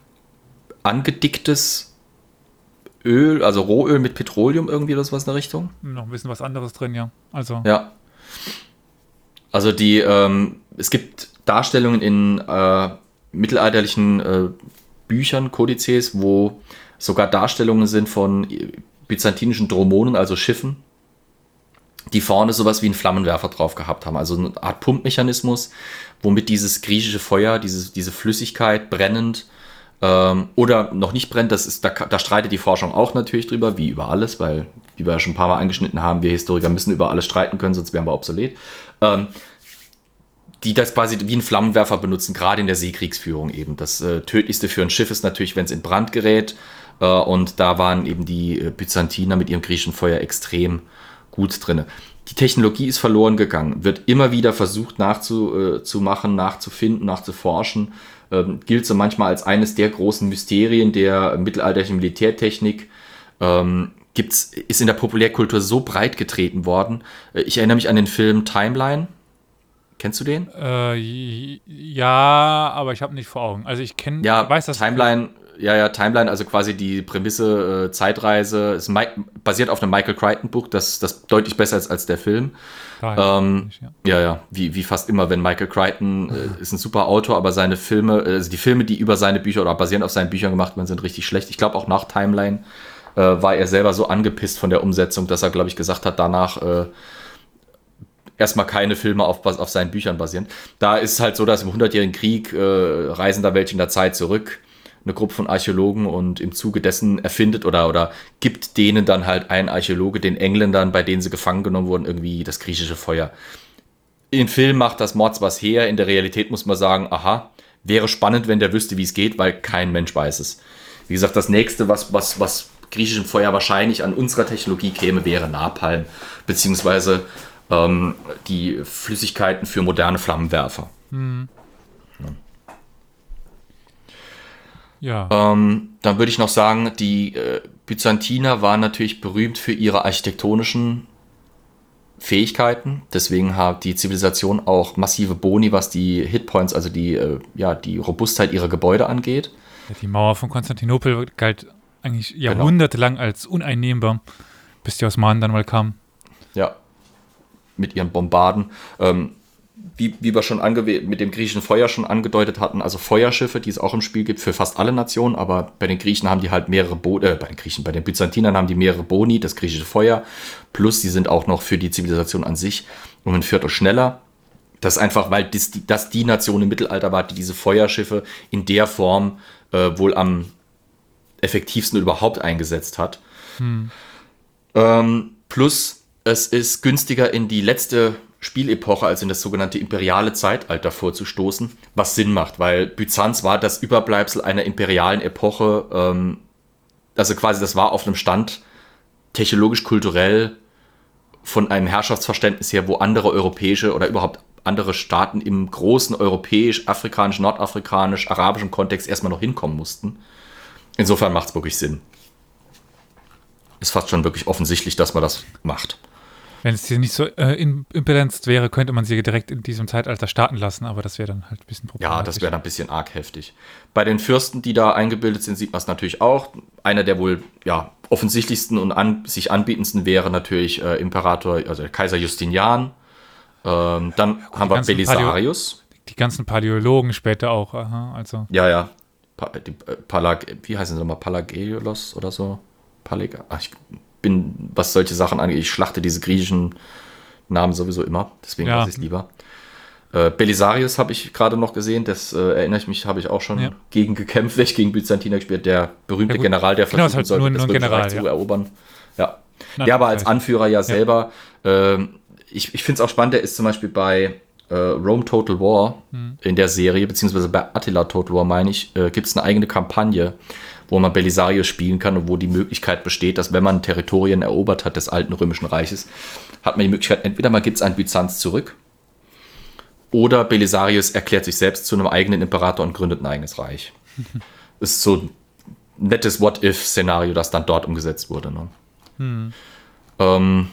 angedicktes Öl, also Rohöl mit Petroleum irgendwie oder sowas in der Richtung. Noch ein bisschen was anderes drin, ja. Also, Ja. Also die, ähm, es gibt Darstellungen in äh, mittelalterlichen äh, Büchern, Kodizes, wo sogar Darstellungen sind von byzantinischen Dromonen, also Schiffen, die vorne sowas wie einen Flammenwerfer drauf gehabt haben. Also eine Art Pumpmechanismus, womit dieses griechische Feuer, diese, diese Flüssigkeit brennend ähm, oder noch nicht brennt, das ist, da, da streitet die Forschung auch natürlich drüber, wie über alles, weil, wie wir ja schon ein paar Mal angeschnitten haben, wir Historiker müssen über alles streiten können, sonst wären wir obsolet. Ähm, die das quasi wie einen Flammenwerfer benutzen, gerade in der Seekriegsführung eben. Das äh, tödlichste für ein Schiff ist natürlich, wenn es in Brand gerät. Äh, und da waren eben die äh, Byzantiner mit ihrem griechischen Feuer extrem gut drin. Die Technologie ist verloren gegangen, wird immer wieder versucht nachzumachen, zu machen, nachzufinden, nachzuforschen. Ähm, gilt so manchmal als eines der großen Mysterien der mittelalterlichen Militärtechnik. Ähm, gibt's, ist in der Populärkultur so breit getreten worden. Äh, Ich erinnere mich an den Film Timeline. Kennst du den? äh, ja, aber ich habe nicht vor Augen. Also ich kenne, Ja, weiß das. Timeline, ja, ja, Timeline, also quasi die Prämisse äh, Zeitreise, ist basiert auf einem Michael Crichton-Buch, das, das deutlich besser ist als der Film. Ähm, kenn ich, ja. Ja, ja, wie, wie fast immer, wenn Michael Crichton äh, ist ein super Autor, aber seine Filme, äh, also die Filme, die über seine Bücher oder basierend auf seinen Büchern gemacht werden, sind richtig schlecht. Ich glaube auch nach Timeline äh, war er selber so angepisst von der Umsetzung, dass er, glaube ich, gesagt hat, danach äh, erstmal keine Filme auf, auf seinen Büchern basieren. Da ist es halt so, dass im 100-jährigen Krieg äh, reisen da welche in der Zeit zurück, eine Gruppe von Archäologen und im Zuge dessen erfindet oder, oder gibt denen dann halt ein Archäologe, den Engländern, bei denen sie gefangen genommen wurden, irgendwie das griechische Feuer. In Film macht das Mords was her, in der Realität muss man sagen, aha, wäre spannend, wenn der wüsste, wie es geht, weil kein Mensch weiß es. Wie gesagt, das nächste, was, was, was griechischem Feuer wahrscheinlich an unserer Technologie käme, wäre Napalm, beziehungsweise ähm, die Flüssigkeiten für moderne Flammenwerfer. Ja. Ja. Ähm, dann würde ich noch sagen, die äh, Byzantiner waren natürlich berühmt für ihre architektonischen Fähigkeiten. Deswegen hat die Zivilisation auch massive Boni, was die Hitpoints, also die, äh, ja, die Robustheit ihrer Gebäude angeht. Die Mauer von Konstantinopel galt eigentlich Genau. jahrhundertelang als uneinnehmbar, bis die Osmanen dann mal kamen. Ja, mit ihren Bombarden. Ähm, wie, wie wir schon mit dem griechischen Feuer schon angedeutet hatten, also Feuerschiffe, die es auch im Spiel gibt für fast alle Nationen, aber bei den Griechen haben die halt mehrere Boni, äh, bei den Griechen, bei den Byzantinern haben die mehrere Boni, das griechische Feuer, plus die sind auch noch für die Zivilisation an sich um ein Viertel schneller. Das ist einfach, weil das, die- das die Nation im Mittelalter war, die diese Feuerschiffe in der Form äh, wohl am effektivsten überhaupt eingesetzt hat. Ähm, plus, es ist günstiger in die letzte Spielepoche, also in das sogenannte imperiale Zeitalter vorzustoßen, was Sinn macht, weil Byzanz war das Überbleibsel einer imperialen Epoche, ähm, also quasi das war auf einem Stand technologisch, kulturell von einem Herrschaftsverständnis her, wo andere europäische oder überhaupt andere Staaten im großen europäisch, afrikanisch, nordafrikanisch, arabischen Kontext erstmal noch hinkommen mussten. Insofern macht es wirklich Sinn. Ist fast schon wirklich offensichtlich, dass man das macht. Wenn es hier nicht so äh, impedanzt wäre, könnte man sie direkt in diesem Zeitalter starten lassen, aber das wäre dann halt ein bisschen Ja, problematisch. das wäre dann ein bisschen arg heftig. Bei den Fürsten, die da eingebildet sind, sieht man es natürlich auch. Einer der wohl ja, offensichtlichsten und an, sich anbietendsten wäre natürlich äh, Imperator, also Kaiser Justinian. Ähm, dann haben wir Belisarius. Die ganzen Paläologen später auch, aha, also. Ja, ja. Pa die, äh, Palag wie heißen sie nochmal? Palageolos oder so? Paleg Ach, ich bin, was solche Sachen angeht, ich schlachte diese griechischen Namen sowieso immer. Deswegen Ja. lasse ich es lieber. Äh, Belisarius habe ich gerade noch gesehen, das äh, erinnere ich mich, habe ich auch schon Ja. gegen gekämpft, welch gegen Byzantiner gespielt, der berühmte Ja. General, der Genau, ist versuchen halt sollte, nur- das nur General, zu erobern. Ja. Na, der aber als. Anführer ja selber, ähm, ich, ich finde es auch spannend, der ist zum Beispiel bei äh, Rome Total War Hm. in der Serie, beziehungsweise bei Attila Total War, meine ich, äh, gibt es eine eigene Kampagne, wo man Belisarius spielen kann und wo die Möglichkeit besteht, dass wenn man Territorien erobert hat des alten Römischen Reiches, hat man die Möglichkeit, entweder man gibt es an Byzanz zurück oder Belisarius erklärt sich selbst zu einem eigenen Imperator und gründet ein eigenes Reich. ist so ein nettes What-If-Szenario, das dann dort umgesetzt wurde. Ne? Ähm,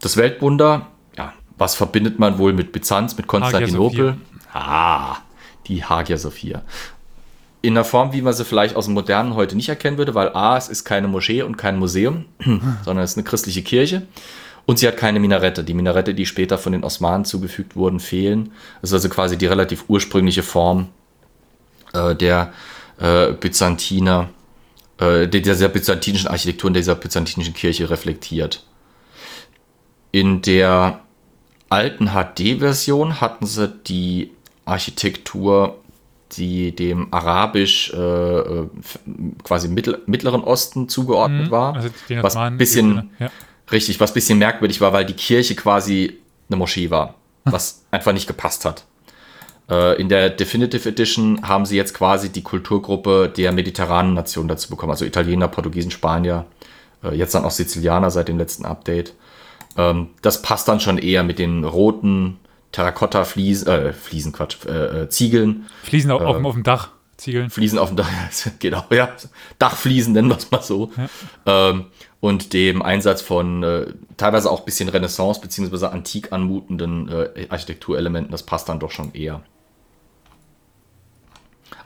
das Weltwunder, ja, was verbindet man wohl mit Byzanz, mit Konstantinopel? Ah, die Hagia Sophia. In der Form, wie man sie vielleicht aus dem Modernen heute nicht erkennen würde, weil A, es ist keine Moschee und kein Museum, sondern es ist eine christliche Kirche. Und sie hat keine Minarette. Die Minarette, die später von den Osmanen zugefügt wurden, fehlen. Das ist also quasi die relativ ursprüngliche Form äh, der äh, Byzantiner, äh, dieser byzantinischen Architektur und dieser byzantinischen Kirche reflektiert. In der alten HD-Version hatten sie die Architektur, die dem arabisch äh, äh, quasi mittel, mittleren Osten zugeordnet war. Also den was Osmanen- bisschen, Ja. richtig, was bisschen merkwürdig war, weil die Kirche quasi eine Moschee war, was einfach nicht gepasst hat. Äh, In der Definitive Edition haben sie jetzt quasi die Kulturgruppe der mediterranen Nationen dazu bekommen, also Italiener, Portugiesen, Spanier, äh, jetzt dann auch Sizilianer seit dem letzten Update. Ähm, Das passt dann schon eher mit den roten Terrakotta-Fliesen, äh, Fliesen, Quatsch, äh, äh, Ziegeln, Fliesen auf, Ähm. auf, dem- Dach, Ziegeln. Fliesen auf dem Dach, genau, ja, Dachfliesen nennen wir es mal so. Ähm, und dem Einsatz von äh, teilweise auch ein bisschen Renaissance- bzw. antik anmutenden äh, Architekturelementen, das passt dann doch schon eher.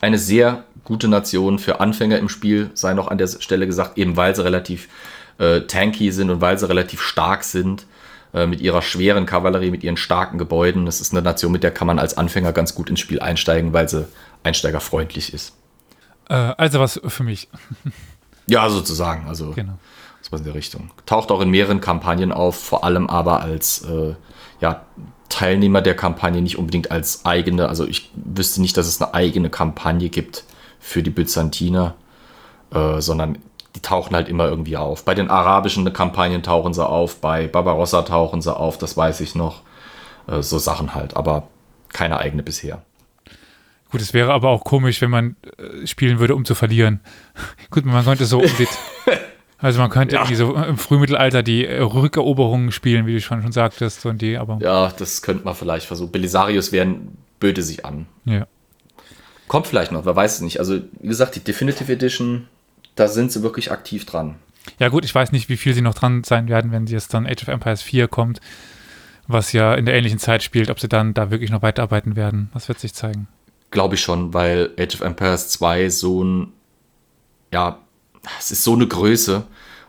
Eine sehr gute Nation für Anfänger im Spiel, sei noch an der Stelle gesagt, eben weil sie relativ äh, tanky sind und weil sie relativ stark sind, äh, mit ihrer schweren Kavallerie, mit ihren starken Gebäuden. Das ist eine Nation, mit der kann man als Anfänger ganz gut ins Spiel einsteigen, weil sie einsteigerfreundlich ist. Äh, also was für mich. Ja, sozusagen. Also Genau. was in der Richtung. Taucht auch in mehreren Kampagnen auf, vor allem aber als äh, ja, Teilnehmer der Kampagne, nicht unbedingt als eigene. Also ich wüsste nicht, dass es eine eigene Kampagne gibt für die Byzantiner, äh, sondern die tauchen halt immer irgendwie auf. Bei den arabischen Kampagnen tauchen sie auf, bei Barbarossa tauchen sie auf, das weiß ich noch. Äh, so Sachen halt, aber keine eigene bisher. Gut, es wäre aber auch komisch, wenn man äh, spielen würde, um zu verlieren. Gut, man könnte so um die, Also man könnte irgendwie so im Frühmittelalter die äh, Rückeroberungen spielen, wie du schon, schon sagtest, und die, aber Ja, das könnte man vielleicht versuchen. Belisarius wären, böte sich an. ja. Kommt vielleicht noch, wer weiß es nicht. Also, wie gesagt, die Definitive Edition, da sind sie wirklich aktiv dran. Ja gut, ich weiß nicht, wie viel sie noch dran sein werden, wenn jetzt dann Age of Empires 4 kommt, was ja in der ähnlichen Zeit spielt, ob sie dann da wirklich noch weiterarbeiten werden. Das wird sich zeigen. Glaube ich schon, weil Age of Empires 2 so ein, ja, es ist so eine Größe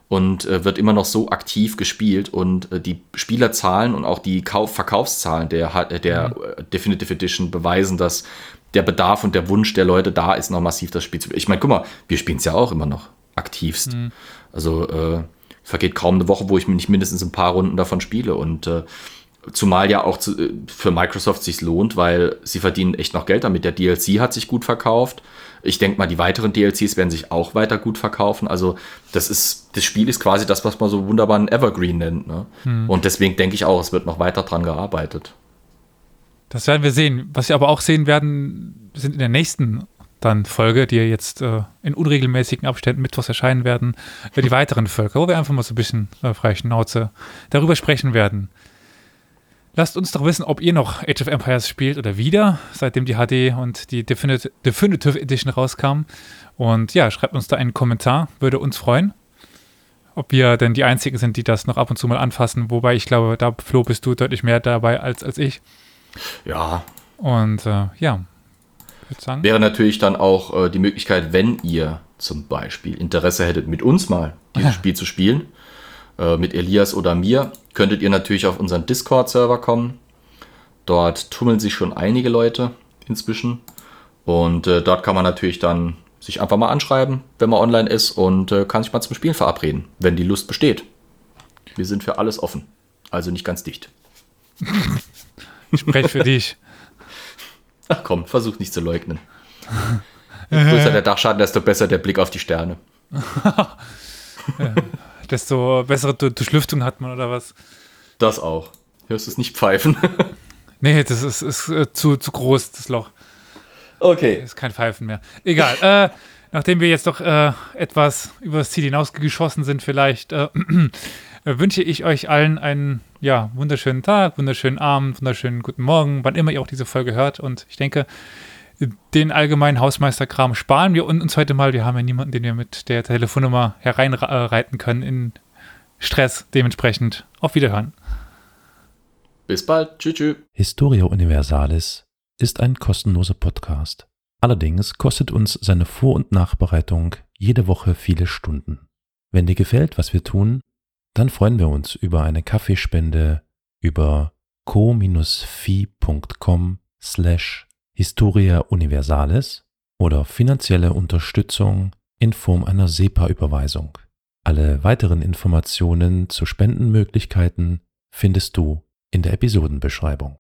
und äh, wird immer noch so aktiv gespielt und äh, die Spielerzahlen und auch die Kauf Verkaufszahlen der, der mhm. Definitive Edition beweisen, dass der Bedarf und der Wunsch der Leute da ist, noch massiv das Spiel zu spielen. Ich meine, guck mal, wir spielen es ja auch immer noch aktivst. Mhm. Also äh, vergeht kaum eine Woche, wo ich nicht mindestens ein paar Runden davon spiele und äh, Zumal ja auch zu, äh, für Microsoft sich lohnt, weil sie verdienen echt noch Geld damit. Der DLC hat sich gut verkauft. Ich denke mal, die weiteren DLCs werden sich auch weiter gut verkaufen. Also das ist, das Spiel ist quasi das, was man so wunderbar ein Evergreen nennt. Ne? Hm. Und deswegen denke ich auch, es wird noch weiter dran gearbeitet. Das werden wir sehen. Was wir aber auch sehen werden, sind in der nächsten dann Folge, die jetzt äh, in unregelmäßigen Abständen mittwochs erscheinen werden, äh, die weiteren Völker, wo wir einfach mal so ein bisschen äh, freie Schnauze darüber sprechen werden. Lasst uns doch wissen, ob ihr noch Age of Empires spielt oder wieder, seitdem die HD und die Definitive, Definitive Edition rauskam. Und ja, schreibt uns da einen Kommentar, würde uns freuen. Ob wir denn die Einzigen sind, die das noch ab und zu mal anfassen. Wobei ich glaube, da, Flo, bist du deutlich mehr dabei als, als ich. Ja. Und äh, ja, würde sagen. Wäre natürlich dann auch äh, die Möglichkeit, wenn ihr zum Beispiel Interesse hättet, mit uns mal dieses Spiel zu spielen, äh, mit Elias oder mir, könntet ihr natürlich auf unseren Discord-Server kommen. Dort tummeln sich schon einige Leute inzwischen. Und äh, dort kann man natürlich dann sich einfach mal anschreiben, wenn man online ist und äh, kann sich mal zum Spielen verabreden, wenn die Lust besteht. Wir sind für alles offen. Also nicht ganz dicht. Ich spreche für dich. Ach komm, versuch nicht zu leugnen. Je größer der Dachschaden, desto besser der Blick auf die Sterne. desto bessere Durchlüftung hat man oder was. Das auch. Hörst du es nicht pfeifen? nee, das ist, ist äh, zu, zu groß, das Loch. Okay. Ist kein Pfeifen mehr. Egal. äh, nachdem wir jetzt doch äh, etwas über das Ziel hinausgeschossen sind, vielleicht äh, wünsche ich euch allen einen ja, wunderschönen Tag, wunderschönen Abend, wunderschönen guten Morgen, wann immer ihr auch diese Folge hört. Und ich denke, den allgemeinen Hausmeisterkram sparen wir uns heute mal. Wir haben ja niemanden, den wir mit der Telefonnummer hereinreiten können in Stress. Dementsprechend auf Wiederhören. Bis bald. Tschüss. tschüss. Historia Universalis ist ein kostenloser Podcast. Allerdings kostet uns seine Vor- und Nachbereitung jede Woche viele Stunden. Wenn dir gefällt, was wir tun, dann freuen wir uns über eine Kaffeespende über co-fi.com slash Historia Universalis oder finanzielle Unterstützung in Form einer SEPA-Überweisung. Alle weiteren Informationen zu Spendenmöglichkeiten findest du in der Episodenbeschreibung.